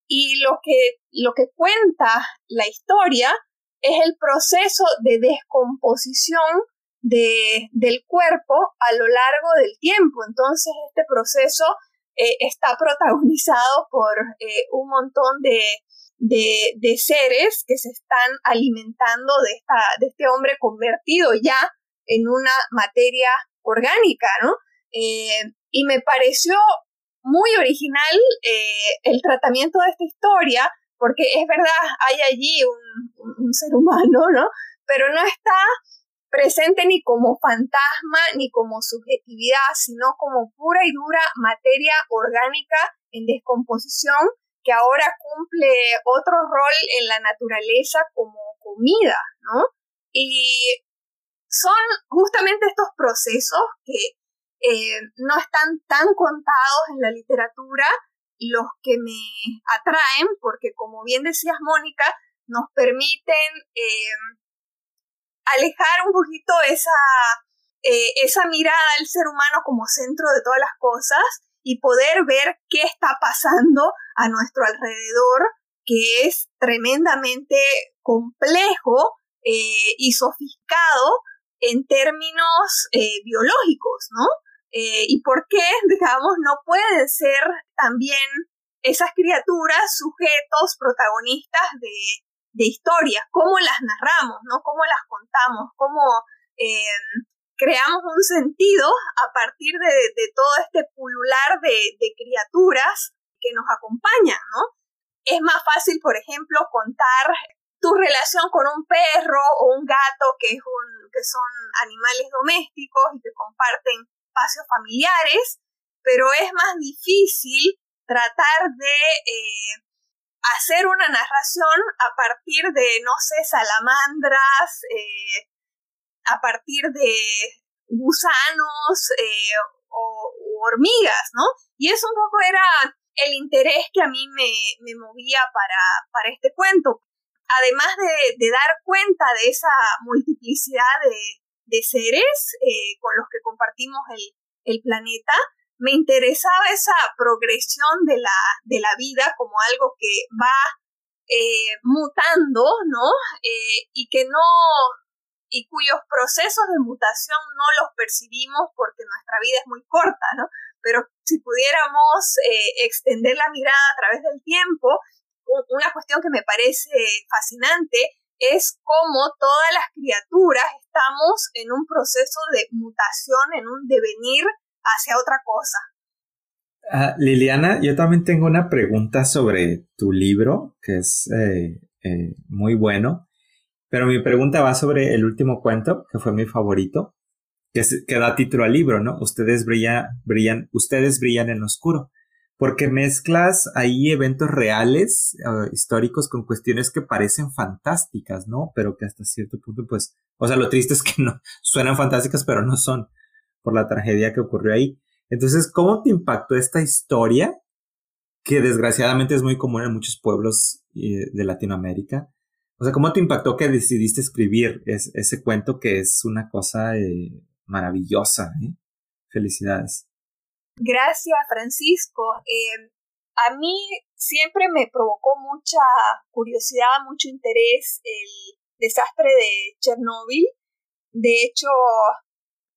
Speaker 1: y lo que, lo que cuenta la historia es el proceso de descomposición de, del cuerpo a lo largo del tiempo. Entonces, este proceso eh, está protagonizado por eh, un montón de, de, seres que se están alimentando de, esta, de este hombre convertido ya en una materia orgánica, ¿no? Eh, y me pareció muy original el tratamiento de esta historia, porque es verdad, hay allí un, un ser humano, ¿no? Pero no está presente ni como fantasma ni como subjetividad, sino como pura y dura materia orgánica en descomposición que ahora cumple otro rol en la naturaleza como comida, ¿no? Y son justamente estos procesos que eh, no están tan contados en la literatura los que me atraen, porque como bien decías, Mónica, nos permiten eh, alejar un poquito esa, eh, esa mirada al ser humano como centro de todas las cosas y poder ver qué está pasando a nuestro alrededor, que es tremendamente complejo y sofisticado en términos eh, biológicos, ¿no? y por qué, digamos, no pueden ser también esas criaturas sujetos protagonistas de, de historias, cómo las narramos, ¿no? Cómo las contamos, cómo eh, creamos un sentido a partir de, todo este pulular de, criaturas que nos acompañan, ¿no? Es más fácil, por ejemplo, contar tu relación con un perro o un gato que, es un, que son animales domésticos y que comparten espacios familiares, pero es más difícil tratar de eh, hacer una narración a partir de, no sé, salamandras, eh, a partir de gusanos eh, o, hormigas, ¿no? Y eso un poco era el interés que a mí me, me movía para, para, este cuento. Además de, dar cuenta de esa multiplicidad de, seres eh, con los que compartimos el, planeta, me interesaba esa progresión de la, de la vida como algo que va eh, mutando, ¿no? Eh, y que no, y cuyos procesos de mutación no los percibimos porque nuestra vida es muy corta, ¿no? Pero si pudiéramos eh, extender la mirada a través del tiempo, una cuestión que me parece fascinante es cómo todas las criaturas estamos en un proceso de mutación, en un devenir hacia otra cosa.
Speaker 2: Ah, Liliana, yo también tengo una pregunta sobre tu libro, que es eh, eh, muy bueno, pero mi pregunta va sobre el último cuento, que fue mi favorito, que, que da título al libro, ¿no? Ustedes brillan, brillan, ustedes brillan en oscuro, porque mezclas ahí eventos reales, ah, históricos, con cuestiones que parecen fantásticas, ¿no? Pero que hasta cierto punto, pues, o sea, lo triste es que no suenan fantásticas, pero no son por la tragedia que ocurrió ahí. Entonces, ¿cómo te impactó esta historia? Que desgraciadamente es muy común en muchos pueblos eh, de Latinoamérica. O sea, ¿cómo te impactó que decidiste escribir ese cuento que es una cosa eh, maravillosa? ¿eh? Felicidades.
Speaker 1: Gracias, Francisco. a mí siempre me provocó mucha curiosidad, mucho interés el desastre de Chernóbil. De hecho,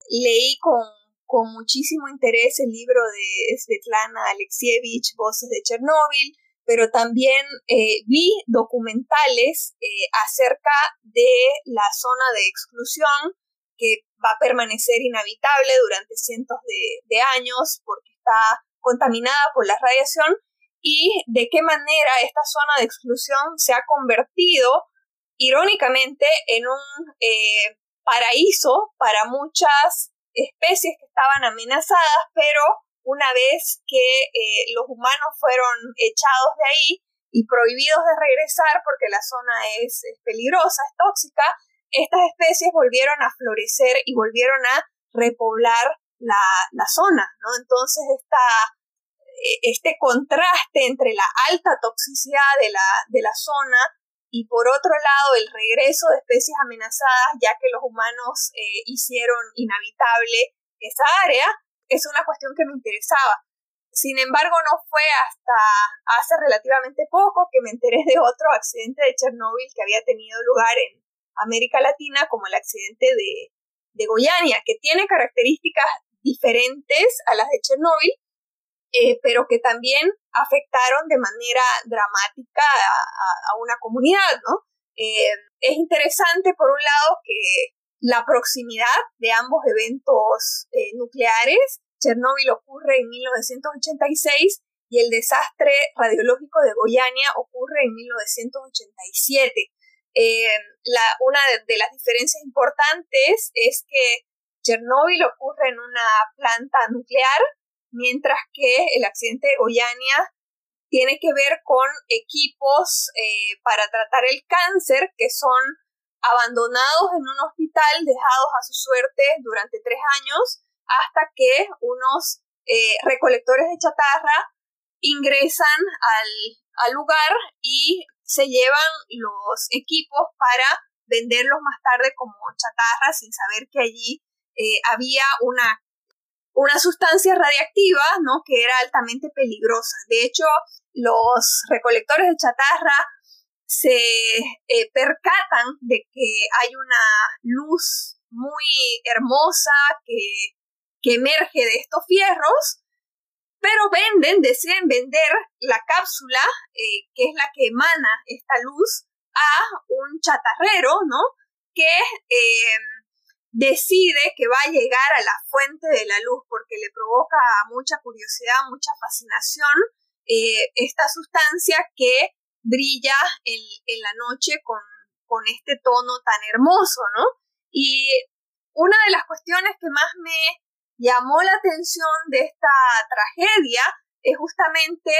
Speaker 1: leí con, con muchísimo interés el libro de Svetlana Alexievich, Voces de Chernóbil, pero también eh, vi documentales eh, acerca de la zona de exclusión que va a permanecer inhabitable durante cientos de, años porque está contaminada por la radiación y de qué manera esta zona de exclusión se ha convertido irónicamente en un eh, paraíso para muchas especies que estaban amenazadas, pero una vez que eh, los humanos fueron echados de ahí y prohibidos de regresar porque la zona es, peligrosa, es tóxica, estas especies volvieron a florecer y volvieron a repoblar la, zona, ¿no? Entonces esta, e, este contraste entre la alta toxicidad de la, de la zona y por otro lado el regreso de especies amenazadas ya que los humanos eh, hicieron inhabitable esa área, es una cuestión que me interesaba. Sin embargo, no fue hasta hace relativamente poco que me enteré de otro accidente de Chernóbil que había tenido lugar en América Latina, como el accidente de, de Goiânia, que tiene características diferentes a las de Chernóbil, eh, pero que también afectaron de manera dramática a, una comunidad. Eh, es interesante, por un lado, que la proximidad de ambos eventos eh, nucleares, Chernóbil ocurre en 1986 y el desastre radiológico de Goiânia ocurre en 1987. La, una de, las diferencias importantes es que Chernóbil ocurre en una planta nuclear mientras que el accidente de Goiânia tiene que ver con equipos eh, para tratar el cáncer que son abandonados en un hospital, dejados a su suerte durante tres años, hasta que unos eh, recolectores de chatarra ingresan al, lugar y se llevan los equipos para venderlos más tarde como chatarra sin saber que allí eh, había una una sustancia radiactiva, ¿no? Que era altamente peligrosa. De hecho, los recolectores de chatarra se eh, percatan de que hay una luz muy hermosa que, que emerge de estos fierros, pero venden, deciden vender la cápsula, eh, que es la que emana esta luz, a un chatarrero, ¿no? Que eh, decide que va a llegar a la fuente de la luz porque le provoca mucha curiosidad, mucha fascinación eh, esta sustancia que brilla en, la noche con, con, este tono tan hermoso, ¿no? Y una de las cuestiones que más me llamó la atención de esta tragedia es justamente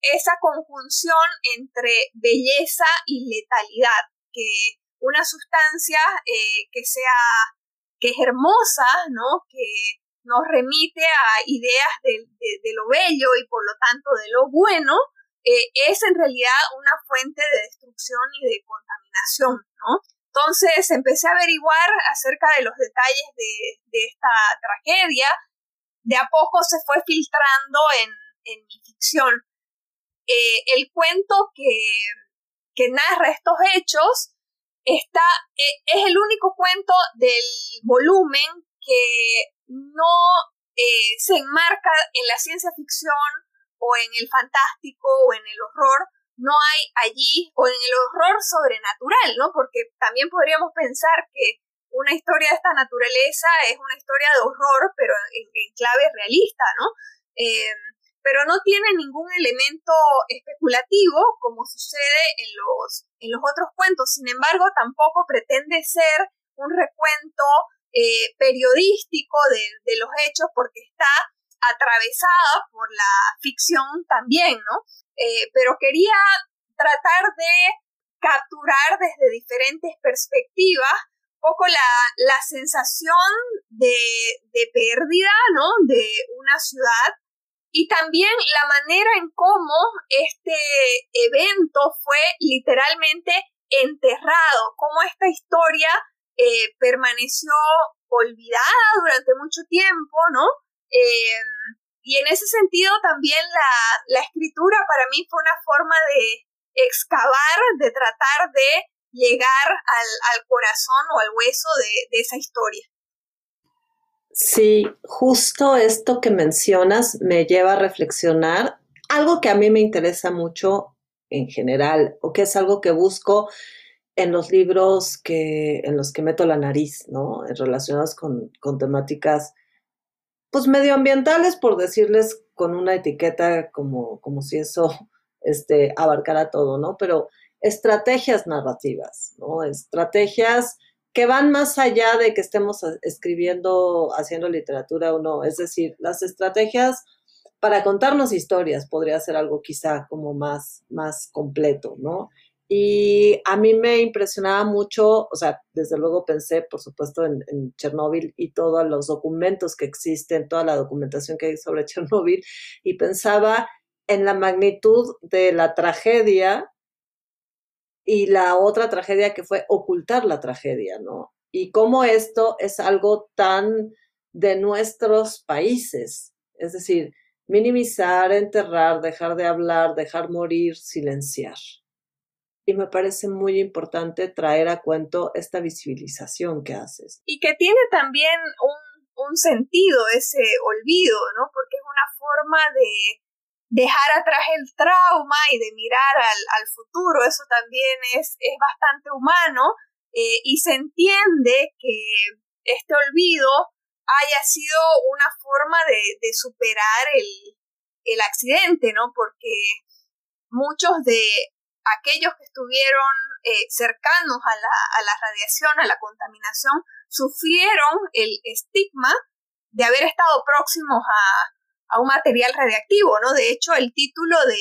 Speaker 1: esa conjunción entre belleza y letalidad, que una sustancia eh, que sea que es hermosa, ¿no? Que nos remite a ideas de, lo bello y por lo tanto de lo bueno, eh, es en realidad una fuente de destrucción y de contaminación, ¿no? Entonces empecé a averiguar acerca de los detalles de, esta tragedia. De a poco se fue filtrando en, mi ficción. Eh, el cuento que, narra estos hechos está, e, es el único cuento del volumen que no eh, se enmarca en la ciencia ficción o en el fantástico o en el horror, no hay allí, o en el horror sobrenatural, ¿no? Porque también podríamos pensar que una historia de esta naturaleza es una historia de horror, pero en, clave realista, ¿no? Eh, pero no tiene ningún elemento especulativo como sucede en los, en los otros cuentos. Sin embargo, tampoco pretende ser un recuento eh, periodístico de, los hechos porque está atravesada por la ficción también, ¿no? Eh, pero quería tratar de capturar desde diferentes perspectivas poco la, la sensación de, de pérdida, ¿no? De una ciudad y también la manera en cómo este evento fue literalmente enterrado, cómo esta historia eh, permaneció olvidada durante mucho tiempo, ¿no? Eh, y en ese sentido también la, escritura para mí fue una forma de excavar, de tratar de llegar al, corazón o al hueso de esa historia.
Speaker 3: Sí, justo esto que mencionas me lleva a reflexionar algo que a mí me interesa mucho en general o que es algo que busco en los libros que, en los que meto la nariz, ¿no? Relacionados con, con temáticas, pues medioambientales, por decirles con una etiqueta como, como si eso este, abarcara todo, ¿no? Pero estrategias narrativas, ¿no? Estrategias que van más allá de que estemos escribiendo, haciendo literatura o no. Es decir, las estrategias para contarnos historias podría ser algo quizá como más, más completo, ¿no? Y a mí me impresionaba mucho, o sea, desde luego pensé, por supuesto, en, en Chernóbil y todos los documentos que existen, toda la documentación que hay sobre Chernóbil, y pensaba en la magnitud de la tragedia y la otra tragedia que fue ocultar la tragedia, ¿no? Y cómo esto es algo tan de nuestros países, es decir, minimizar, enterrar, dejar de hablar, dejar morir, silenciar y me parece muy importante traer a cuento esta visibilización que haces.
Speaker 1: Y que tiene también un, un sentido ese olvido, ¿no? Porque es una forma de dejar atrás el trauma y de mirar al, al futuro, eso también es, es bastante humano eh, y se entiende que este olvido haya sido una forma de, de superar el, el accidente, ¿no? Porque muchos de aquellos que estuvieron eh, cercanos a la, a la radiación, a la contaminación, sufrieron el estigma de haber estado próximos a, a un material radiactivo, ¿no? De hecho, el título de,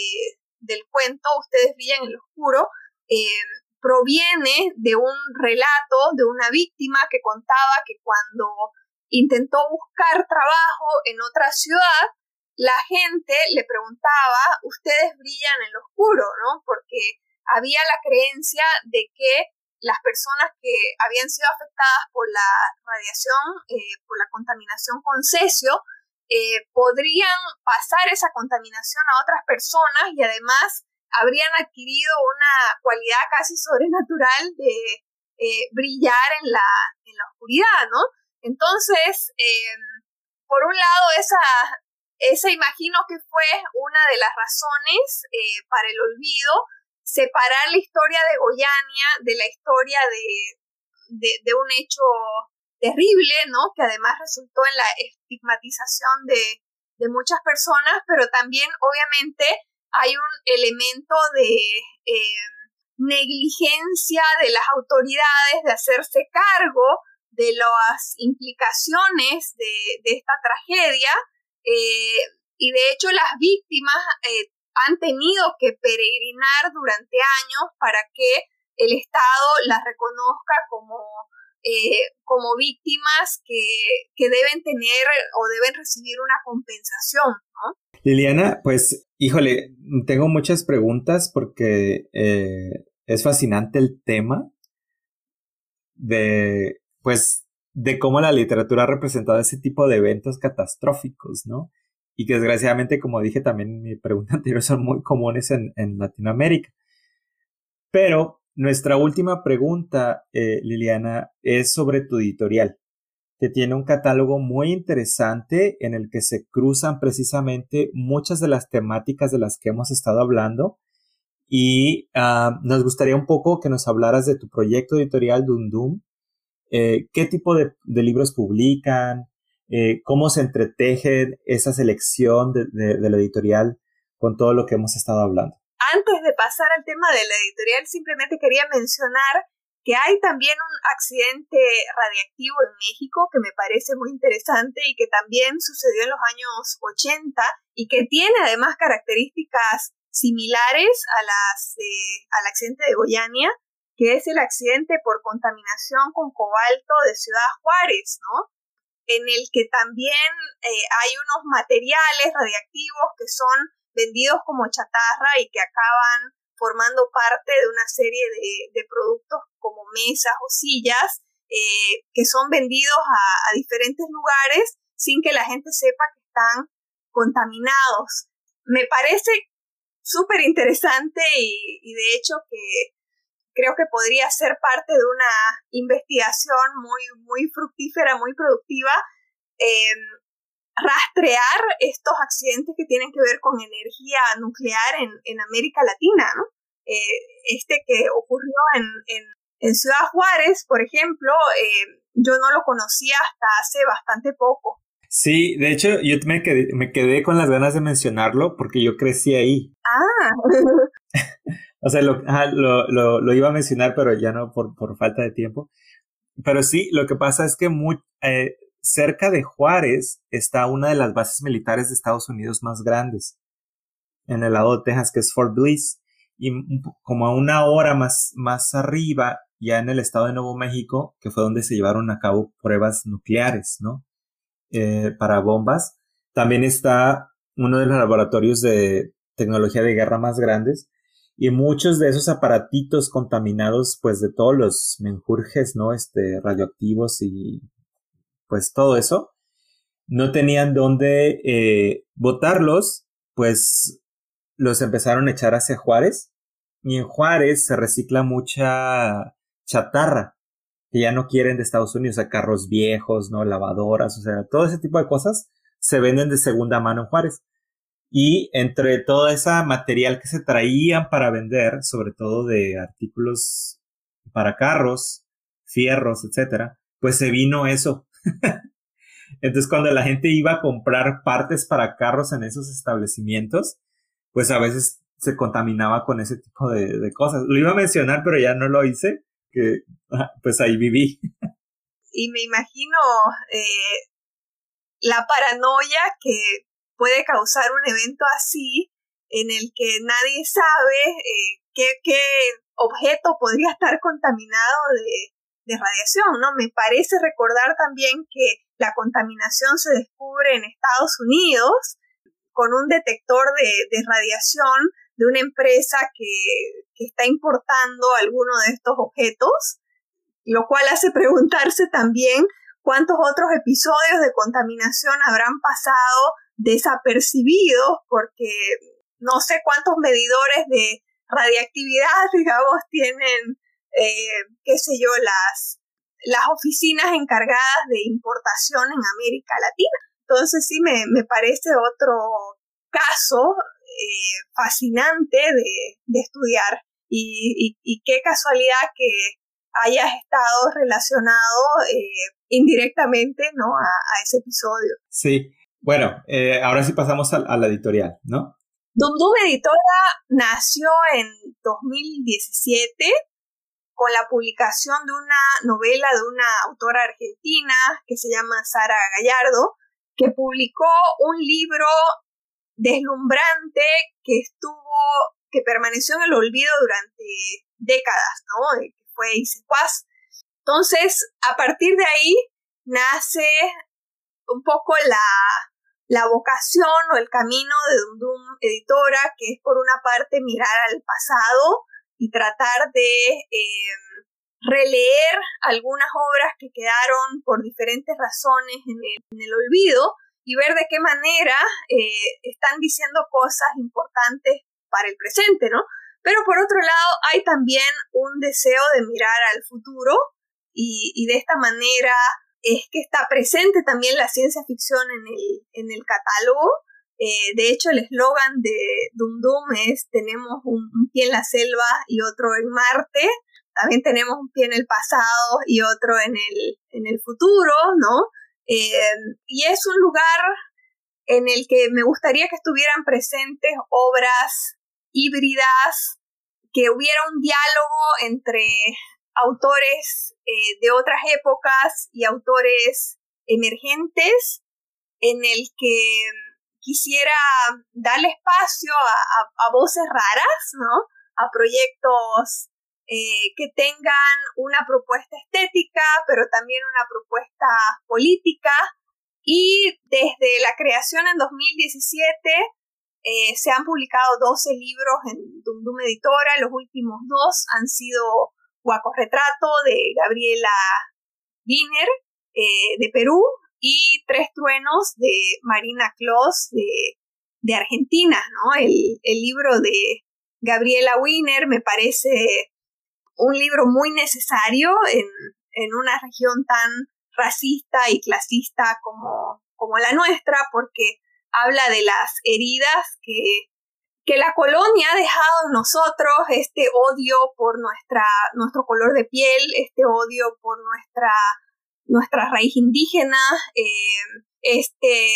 Speaker 1: del cuento, Ustedes brillan en lo oscuro, eh, proviene de un relato de una víctima que contaba que cuando intentó buscar trabajo en otra ciudad, la gente le preguntaba, ustedes brillan en lo oscuro, ¿no? Porque había la creencia de que las personas que habían sido afectadas por la radiación, eh, por la contaminación con cesio, eh, podrían pasar esa contaminación a otras personas y además habrían adquirido una cualidad casi sobrenatural de eh, brillar en la, en la oscuridad, ¿no? Entonces, por un lado, esa, esa imagino que fue una de las razones eh, para el olvido, separar la historia de Goyania de la historia de, de, un hecho terrible, ¿no? Que además resultó en la estigmatización de, de muchas personas, pero también obviamente hay un elemento de eh, negligencia de las autoridades de hacerse cargo de las implicaciones de, de esta tragedia eh, y de hecho las víctimas eh, han tenido que peregrinar durante años para que el Estado las reconozca como, eh, como víctimas que, que, deben tener o deben recibir una compensación.
Speaker 2: Liliana, pues, híjole, tengo muchas preguntas porque es fascinante el tema de, pues, de cómo la literatura ha representado ese tipo de eventos catastróficos, ¿no? Y que desgraciadamente, como dije también en mi pregunta anterior, son muy comunes en, Latinoamérica. Pero nuestra última pregunta, eh, Liliana, es sobre tu editorial, que tiene un catálogo muy interesante en el que se cruzan precisamente muchas de las temáticas de las que hemos estado hablando. Y ah, nos gustaría un poco que nos hablaras de tu proyecto editorial Dundum eh, qué tipo de, libros publican, eh, cómo se entreteje esa selección de, la editorial con todo lo que hemos estado hablando.
Speaker 1: Antes de pasar al tema de la editorial, simplemente quería mencionar que hay también un accidente radiactivo en México que me parece muy interesante y que también sucedió en los años 80 y que tiene además características similares a las al accidente de Goiânia que es el accidente por contaminación con cobalto de Ciudad Juárez, ¿no? En el que también eh, hay unos materiales radiactivos que son vendidos como chatarra y que acaban formando parte de una serie de, productos como mesas o sillas eh, que son vendidos a, diferentes lugares sin que la gente sepa que están contaminados. Me parece súper interesante y, de hecho que creo que podría ser parte de una investigación muy, muy fructífera, muy productiva, em, rastrear estos accidentes que tienen que ver con energía nuclear en, en América Latina, ¿no? Eh, este que ocurrió en, en, en, Ciudad Juárez, por ejemplo, em, yo no lo conocía hasta hace bastante poco.
Speaker 2: Sí, de hecho, yo me quedé, me quedé con las ganas de mencionarlo porque yo crecí ahí.
Speaker 1: Ah.
Speaker 2: O sea, lo, lo, lo, iba a mencionar, pero ya no por, por, falta de tiempo. Pero sí, lo que pasa es que muy, eh, cerca de Juárez está una de las bases militares de Estados Unidos más grandes, en el lado de Texas, que es Fort Bliss, y como a una hora más, más arriba, ya en el estado de Nuevo México, que fue donde se llevaron a cabo pruebas nucleares, ¿no? Eh, para bombas. También está uno de los laboratorios de tecnología de guerra más grandes, y muchos de esos aparatitos contaminados, pues de todos los menjurjes, ¿no? Este, radioactivos y pues todo eso, no tenían dónde eh, botarlos, pues los empezaron a echar hacia Juárez. Y en Juárez se recicla mucha chatarra que ya no quieren de Estados Unidos, o sea, carros viejos, ¿no? Lavadoras, o sea, todo ese tipo de cosas se venden de segunda mano en Juárez. Y entre todo ese material que se traían para vender, sobre todo de artículos para carros, fierros, etcétera, pues se vino eso. Entonces, cuando la gente iba a comprar partes para carros en esos establecimientos, pues a veces se contaminaba con ese tipo de, cosas. Lo iba a mencionar, pero ya no lo hice, que pues ahí viví.
Speaker 1: Y me imagino eh, la paranoia que puede causar un evento así en el que nadie sabe eh, qué, qué, objeto podría estar contaminado de, de radiación, ¿no? Me parece recordar también que la contaminación se descubre en Estados Unidos con un detector de, de radiación de una empresa que, que, está importando alguno de estos objetos, lo cual hace preguntarse también cuántos otros episodios de contaminación habrán pasado desapercibidos porque no sé cuántos medidores de radiactividad, digamos, tienen, eh, qué sé yo, las, las oficinas encargadas de importación en América Latina. Entonces sí me, me parece otro caso eh, fascinante de, de estudiar y, y, qué casualidad que hayas estado relacionado eh, indirectamente ¿no? A, a, ese episodio.
Speaker 2: Sí, bueno, eh, ahora sí pasamos a, la editorial, ¿no?
Speaker 1: Dum Editora nació en 2017 con la publicación de una novela de una autora argentina que se llama Sara Gallardo, que publicó un libro deslumbrante que estuvo, que permaneció en el olvido durante décadas, ¿no? Que fue. Entonces, a partir de ahí nace un poco la, la vocación o el camino de Dum Editora, que es por una parte mirar al pasado y tratar de em, releer algunas obras que quedaron por diferentes razones en el, olvido y ver de qué manera eh, están diciendo cosas importantes para el presente, ¿no? Pero por otro lado hay también un deseo de mirar al futuro y de esta manera es que está presente también la ciencia ficción en el, en el catálogo. Eh, de hecho, el eslogan de Dum Dum es tenemos un, pie en la selva y otro en Marte. También tenemos un pie en el pasado y otro en el, en el futuro, ¿no? Eh, y es un lugar en el que me gustaría que estuvieran presentes obras híbridas, que hubiera un diálogo entre autores eh, de otras épocas y autores emergentes en el que quisiera darle espacio a, voces raras, ¿no? A proyectos eh, que tengan una propuesta estética, pero también una propuesta política. Y desde la creación en 2017 eh, se han publicado 12 libros en Dum Editora, los últimos dos han sido Guaco Retrato de Gabriela Wiener eh, de Perú y Tres Truenos de Marina de, de Argentina, ¿no? El, el, libro de Gabriela Wiener me parece un libro muy necesario en, en una región tan racista y clasista como, como la nuestra, porque habla de las heridas que que la colonia ha dejado en nosotros este odio por nuestra, nuestro color de piel, este odio por nuestra, raíz indígena, eh, este,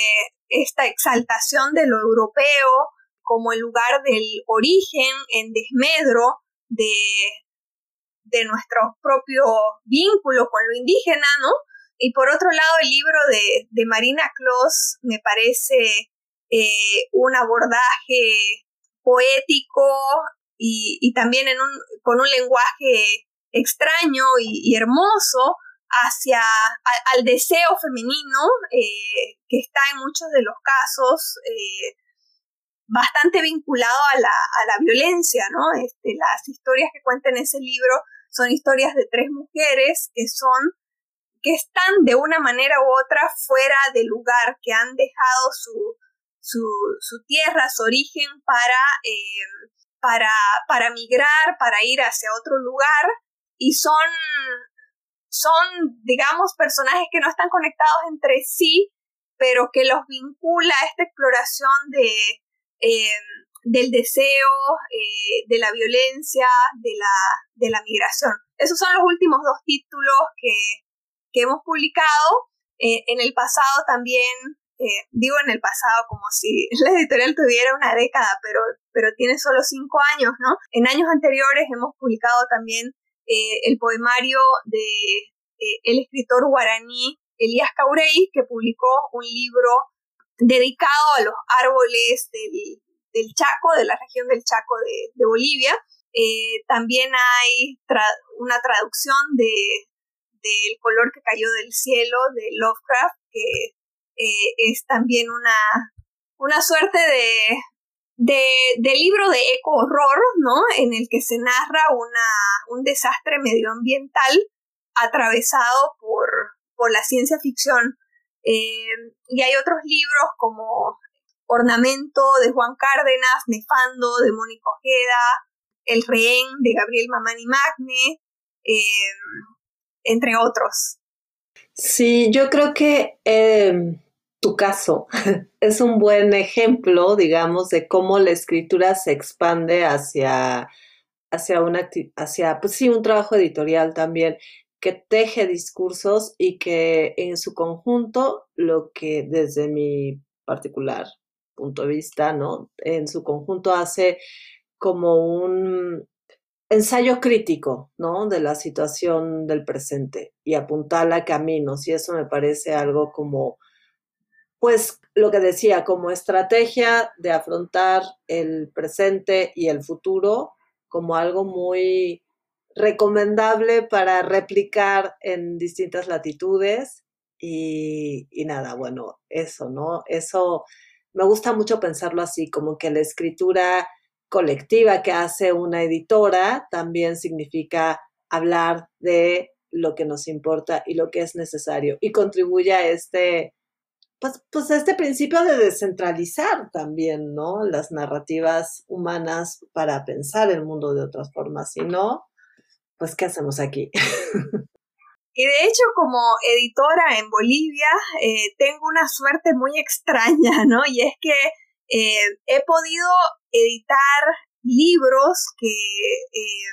Speaker 1: esta exaltación de lo europeo como el lugar del origen en desmedro de, de nuestro propio vínculo con lo indígena, ¿no? y por otro lado, el libro de, de Marina Kloss me parece eh, un abordaje poético y, y también en un, con un lenguaje extraño y, hermoso hacia al deseo femenino eh, que está en muchos de los casos eh, bastante vinculado a la, a la violencia, ¿no? Este, las historias que cuenta en ese libro son historias de tres mujeres que son que están de una manera u otra fuera del lugar, que han dejado su, su, tierra, su origen para, eh, para, para migrar, para ir hacia otro lugar y son, son, digamos, personajes que no están conectados entre sí, pero que los vincula a esta exploración de, eh, del deseo, eh, de la violencia, de la, de la migración. Esos son los últimos dos títulos que, que hemos publicado. En el pasado también, eh, digo en el pasado como si la editorial tuviera una década, pero, pero tiene solo cinco años, ¿no? En años anteriores hemos publicado también eh, el poemario de el escritor guaraní Elías Caurey, que publicó un libro dedicado a los árboles del, del Chaco, de la región del Chaco de, de Bolivia. también hay una traducción de, del color que cayó del cielo de Lovecraft, que eh, es también una, una suerte de, de, libro de eco-horror, ¿no? En el que se narra una, un desastre medioambiental atravesado por, por la ciencia ficción. Eh, y hay otros libros como Ornamento de Juan Cárdenas, Nefando de Mónica Ojeda, El Rehén de Gabriel Mamani Magne, eh, entre otros.
Speaker 3: Sí, yo creo que em, tu caso es un buen ejemplo, digamos, de cómo la escritura se expande hacia, hacia, una, hacia pues sí, un trabajo editorial también que teje discursos y que en su conjunto, lo que desde mi particular punto de vista, ¿no? En su conjunto hace como un, ensayo crítico, ¿no? De la situación del presente y apuntar a caminos. Y eso me parece algo como, pues, lo que decía, como estrategia de afrontar el presente y el futuro como algo muy recomendable para replicar en distintas latitudes. Y, y nada, bueno, eso, ¿no? Eso me gusta mucho pensarlo así, como que la escritura colectiva que hace una editora también significa hablar de lo que nos importa y lo que es necesario y contribuye a este, pues, pues este principio de descentralizar también, ¿no? Las narrativas humanas para pensar el mundo de otras formas. Si no, pues, ¿qué hacemos aquí?
Speaker 1: Y de hecho, como editora en Bolivia, eh, tengo una suerte muy extraña, ¿no? Y es que eh, he podido editar libros que, eh,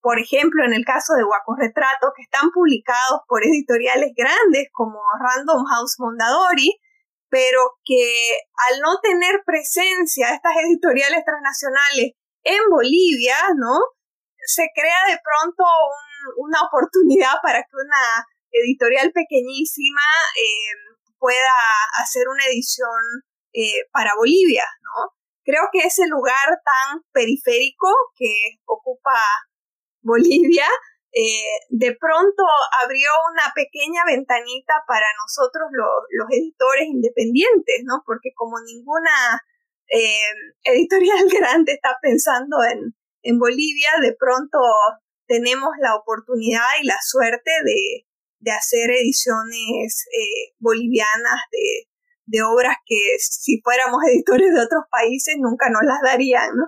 Speaker 1: por ejemplo, en el caso de Guaco Retrato, que están publicados por editoriales grandes como Random House Mondadori, pero que al no tener presencia estas editoriales transnacionales en Bolivia, ¿no? Se crea de pronto una oportunidad para que una editorial pequeñísima eh, pueda hacer una edición eh, para Bolivia, ¿no? Creo que ese lugar tan periférico que ocupa Bolivia, eh, de pronto abrió una pequeña ventanita para nosotros los editores independientes, ¿no? Porque como ninguna eh, editorial grande está pensando en, en Bolivia, de pronto tenemos la oportunidad y la suerte de, de hacer ediciones bolivianas de, de obras que si fuéramos editores de otros países nunca nos las darían, ¿no?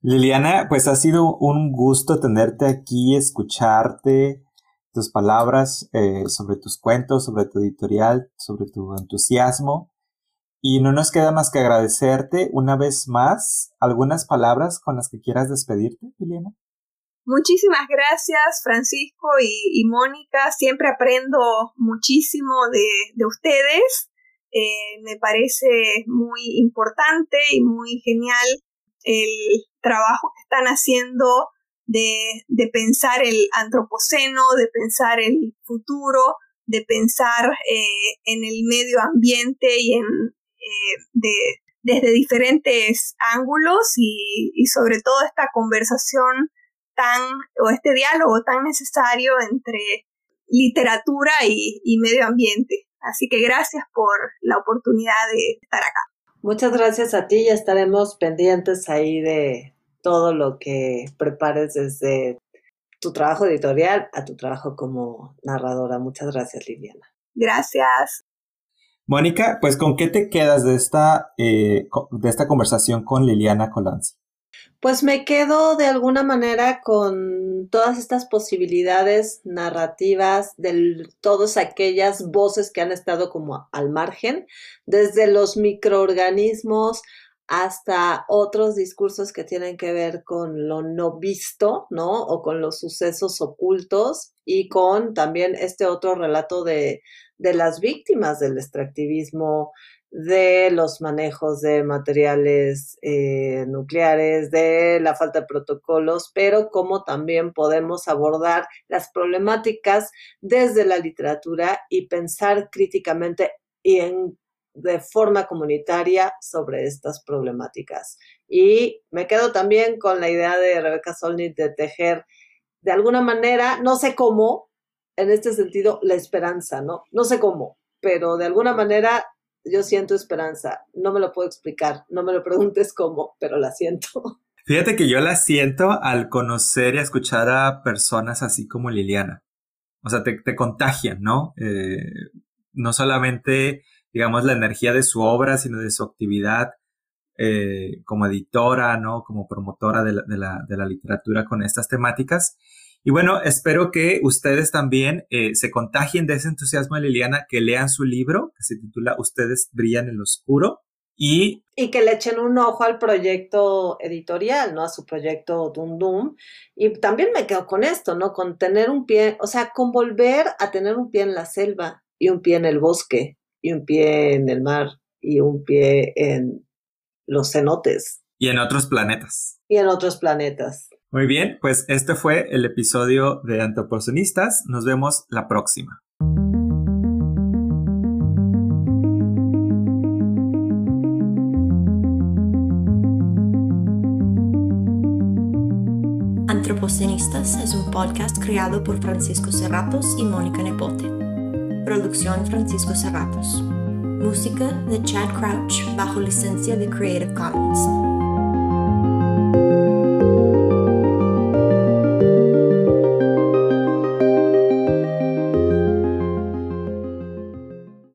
Speaker 2: Liliana, pues ha sido un gusto tenerte aquí, escucharte, tus palabras eh, sobre tus cuentos, sobre tu editorial, sobre tu entusiasmo. Y no nos queda más que agradecerte una vez más algunas palabras con las que quieras despedirte, Liliana.
Speaker 1: Muchísimas gracias, Francisco y, Mónica. Siempre aprendo muchísimo de, de ustedes. Eh, me parece muy importante y muy genial el trabajo que están haciendo de, de, pensar el antropoceno, de pensar el futuro, de pensar eh, en el medio ambiente y en, de, desde diferentes ángulos y, y sobre todo esta conversación tan, o este diálogo tan necesario entre literatura y, y medio ambiente. Así que gracias por la oportunidad de estar acá.
Speaker 3: Muchas gracias a ti y estaremos pendientes ahí de todo lo que prepares desde tu trabajo editorial a tu trabajo como narradora. Muchas gracias, Liliana.
Speaker 1: Gracias.
Speaker 2: Mónica, pues ¿con qué te quedas de esta, eh, de esta conversación con Liliana Colanzi?
Speaker 3: Pues me quedo de alguna manera con todas estas posibilidades narrativas de todas aquellas voces que han estado como al margen, desde los microorganismos hasta otros discursos que tienen que ver con lo no visto, ¿no? O con los sucesos ocultos y con también este otro relato de, de las víctimas del extractivismo de los manejos de materiales eh, nucleares, de la falta de protocolos, pero cómo también podemos abordar las problemáticas desde la literatura y pensar críticamente y en, de forma comunitaria sobre estas problemáticas. Y me quedo también con la idea de Rebeca Solnit de tejer de alguna manera, no sé cómo, en este sentido, la esperanza, ¿no? No sé cómo, pero de alguna manera yo siento esperanza. No me lo puedo explicar, no me lo preguntes cómo, pero la siento.
Speaker 2: Fíjate que yo la siento al conocer y escuchar a personas así como Liliana. O sea, te, contagian, ¿no? Eh, no solamente, digamos, la energía de su obra, sino de su actividad eh, como editora, ¿no? Como promotora de la literatura con estas temáticas. Y bueno, espero que ustedes también eh, se contagien de ese entusiasmo de Liliana, que lean su libro, que se titula Ustedes brillan en lo oscuro. Y,
Speaker 3: y que le echen un ojo al proyecto editorial, ¿no? A su proyecto Dum Dum. Y también me quedo con esto, ¿no? Con tener un pie, o sea, con volver a tener un pie en la selva y un pie en el bosque y un pie en el mar y un pie en los cenotes.
Speaker 2: Y en otros planetas.
Speaker 3: Y en otros planetas.
Speaker 2: Muy bien, pues este fue el episodio de Antropocenistas. Nos vemos la próxima.
Speaker 4: Antropocenistas es un podcast creado por Francisco Serratos y Mónica Nepote. Producción Francisco Serratos. Música de Chad Crouch bajo licencia de Creative Commons.